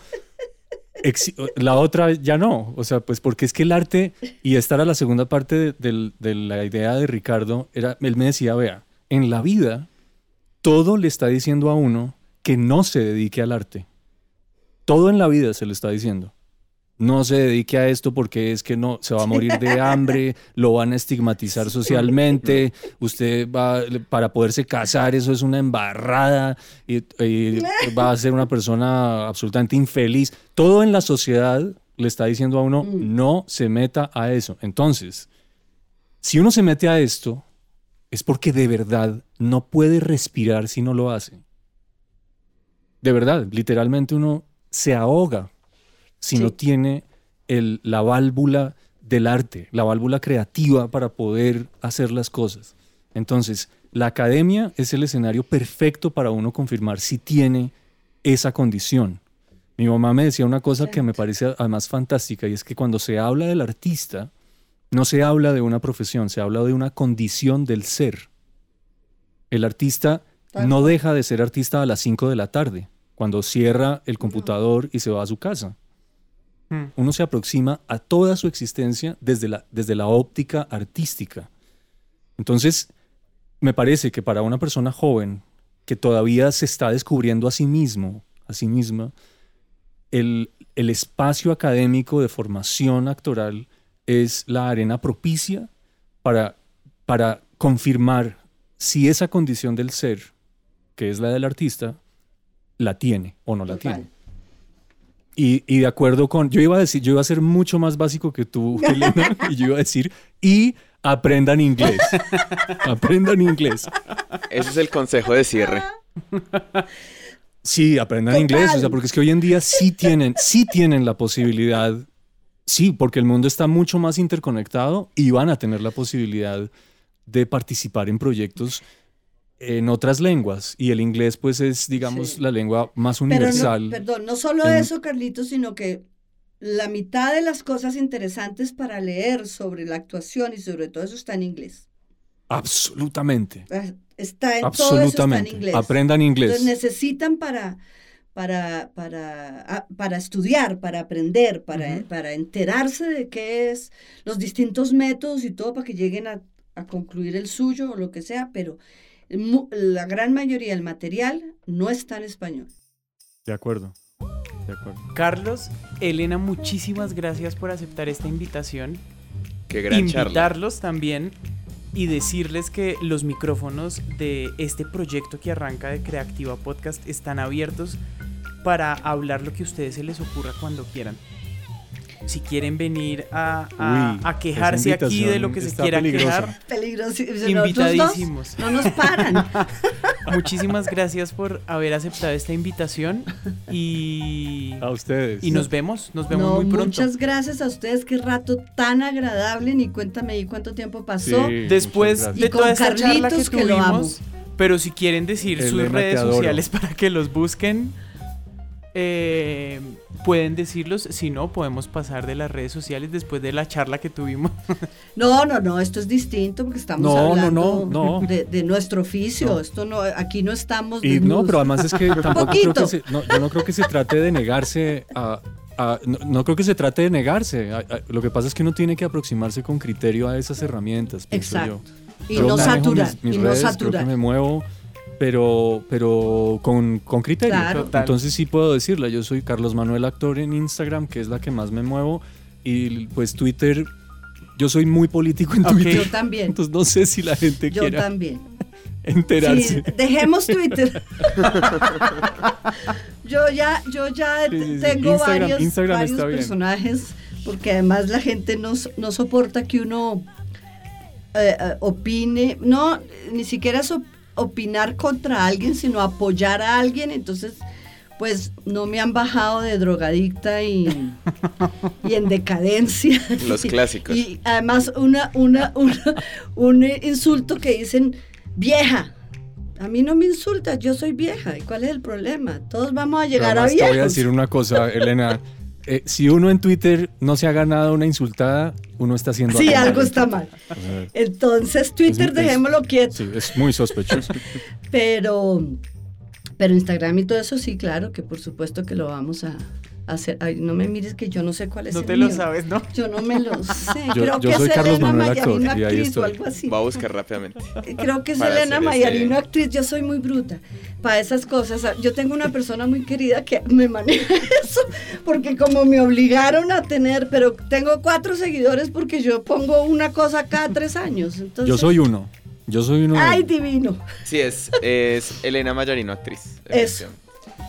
la otra ya no. O sea, pues porque es que el arte, y esta era la segunda parte de, la idea de Ricardo, era, él me decía, vea, en la vida todo le está diciendo a uno que no se dedique al arte. Todo en la vida se le está diciendo no se dedique a esto porque es que no se va a morir de hambre, lo van a estigmatizar socialmente, usted va para poderse casar, eso es una embarrada y, va a ser una persona absolutamente infeliz. Todo en la sociedad le está diciendo a uno, mm. no se meta a eso. Entonces, si uno se mete a esto, es porque de verdad no puede respirar si no lo hace. De verdad, literalmente uno se ahoga si no tiene el, la válvula del arte, la válvula creativa para poder hacer las cosas. Entonces, la academia es el escenario perfecto para uno confirmar si tiene esa condición. Mi mamá me decía una cosa que me parece además fantástica y es que cuando se habla del artista, no se habla de una profesión, se habla de una condición del ser. El artista no deja de ser artista a las 5 de la tarde, cuando cierra el computador y se va a su casa. Mm. Uno se aproxima a toda su existencia desde la, desde la óptica artística. Entonces, me parece que para una persona joven que todavía se está descubriendo a sí mismo, a sí misma, el, el espacio académico de formación actoral es la arena propicia para para confirmar si esa condición del ser, que es la del artista, la tiene o no la Total. tiene. Y, y de acuerdo con, yo iba a decir, yo iba a ser mucho más básico que tú, Elena, y yo iba a decir, y aprendan inglés. aprendan inglés. Ese es el consejo de cierre. Sí, aprendan Total. inglés, o sea, porque es que hoy en día sí tienen, sí tienen la posibilidad, sí, porque el mundo está mucho más interconectado y van a tener la posibilidad de participar en proyectos en otras lenguas y el inglés pues es, digamos, Sí. la lengua más Pero no, universal. perdón, no solo en- eso, Carlitos, sino que la mitad de las cosas interesantes para leer sobre la actuación y sobre todo eso está en inglés. Absolutamente, Ah, Está en todo eso está en absolutamente. inglés. Aprendan inglés. Entonces necesitan para, para, para, ah, para estudiar, para aprender, para, Ujú. para enterarse de qué es, los distintos métodos y todo para que lleguen a, a concluir el suyo o lo que sea, pero la gran mayoría del material no está en español. De acuerdo. De acuerdo. Carlos, Elena, muchísimas gracias por aceptar esta invitación. Qué gran charla. Invitarlos también y decirles que los micrófonos de este proyecto que arranca de Creativa Podcast están abiertos para hablar lo que a ustedes se les ocurra cuando quieran. Si quieren venir a, a- Uy, a quejarse aquí de lo que se quiera peligrosa. quejar, invitadísimos. No nos paran. Muchísimas gracias por haber aceptado esta invitación y, A ustedes. y nos vemos, nos vemos No, muy pronto. muchas gracias a ustedes. Qué rato tan agradable. Ni cuéntame ahí cuánto tiempo pasó. Sí, Después Y de con toda esta charla que Carlitos, que tuvimos, pero si quieren decir sus Elena, redes sociales para que los busquen, eh, pueden decirlos. Si no, podemos pasar de las redes sociales después de la charla que tuvimos. No, no, no, esto es distinto porque estamos No, hablando no, no. De, de nuestro oficio. Esto no, aquí no estamos. Y no, pero además es que tampoco creo que se, yo no creo que se trate de negarse a, a- no, creo que se trate de negarse. A- a- lo que pasa es que uno tiene que aproximarse con criterio a esas herramientas, Exacto. yo. Y no saturar. mis, mis y no redes, creo que me muevo, pero, pero con, con criterio. Claro. Entonces sí puedo decirla. Yo soy Carlos Manuel Actor en Instagram, que es la que más me muevo. Y pues Twitter, yo soy muy político en. Twitter. Yo también. Entonces no sé si la gente Yo quiera también. enterarse. Sí, dejemos Twitter. yo ya, yo ya Sí, sí, sí. tengo Instagram- varios, Instagram varios está bien. personajes, porque además la gente no, no soporta que uno eh, eh, opine, no, ni siquiera es op- opinar contra alguien, sino apoyar a alguien, entonces pues no me han bajado de drogadicta y, y en decadencia. Los clásicos. Y además una, una, una- un insulto que dicen vieja. A mí no me insulta, yo soy vieja. ¿Y cuál es el problema? Todos vamos a llegar a viejos. Te voy a decir una cosa, Elena. Eh, si uno en Twitter no se ha ganado una insultada, uno está haciendo Sí, mal. algo está mal. Entonces, Twitter, es- dejémoslo quieto. sí, es muy sospechoso. Pero, pero Instagram y todo eso, sí, claro, que por supuesto que lo vamos a hacer. Ay, no me mires que yo no sé cuál es No el te lo sabes, ¿no? Yo no me lo sé. Yo- Creo yo que soy es Carlos Elena Manuel actor, Mayarino y ahí actriz o estoy. algo así. Va a buscar rápidamente. Creo que es Para Elena Mayarino, actriz. Yo soy muy bruta para esas cosas. Yo tengo una persona muy querida que me maneja eso, porque como me obligaron a tener, pero tengo cuatro seguidores porque yo pongo una cosa cada tres años. Entonces, Yo soy uno. Yo soy uno. de- ¡Ay, divino! Sí, es, es Elena Mayarino, actriz. Eso.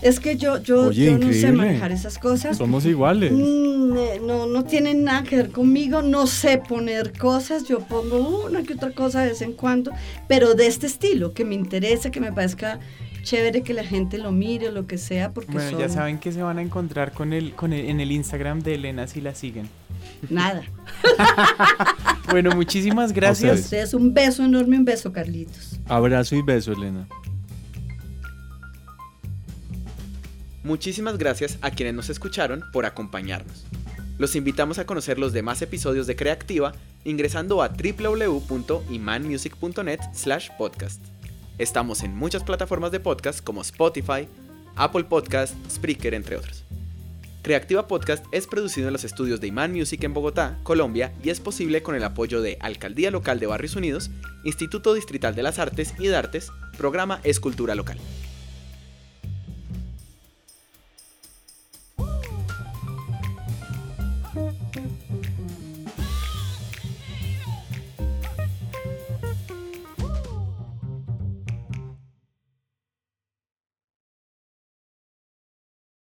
Es que yo, yo, Oye, yo no sé manejar esas cosas. Somos iguales. Mm, eh, no, no tienen nada que ver conmigo, no sé poner cosas, yo pongo una que otra cosa de vez en cuando, pero de este estilo, que me interese, que me parezca chévere que la gente lo mire o lo que sea, porque Bueno, son ya saben que se van a encontrar con el, con el- en el Instagram de Elena si la siguen. nada. Bueno, muchísimas A gracias. ustedes un beso enorme, un beso, Carlitos. Abrazo y beso, Elena. Muchísimas gracias a quienes nos escucharon por acompañarnos. Los invitamos a conocer los demás episodios de Creativa ingresando a www.imanmusic.net slash podcast. Estamos en muchas plataformas de podcast como Spotify, Apple Podcast, Spreaker, entre otros. Creativa Podcast es producido en los estudios de Iman Music en Bogotá, Colombia, y es posible con el apoyo de Alcaldía Local de Barrios Unidos, Instituto Distrital de las Artes y de Artes, Programa Escultura Local.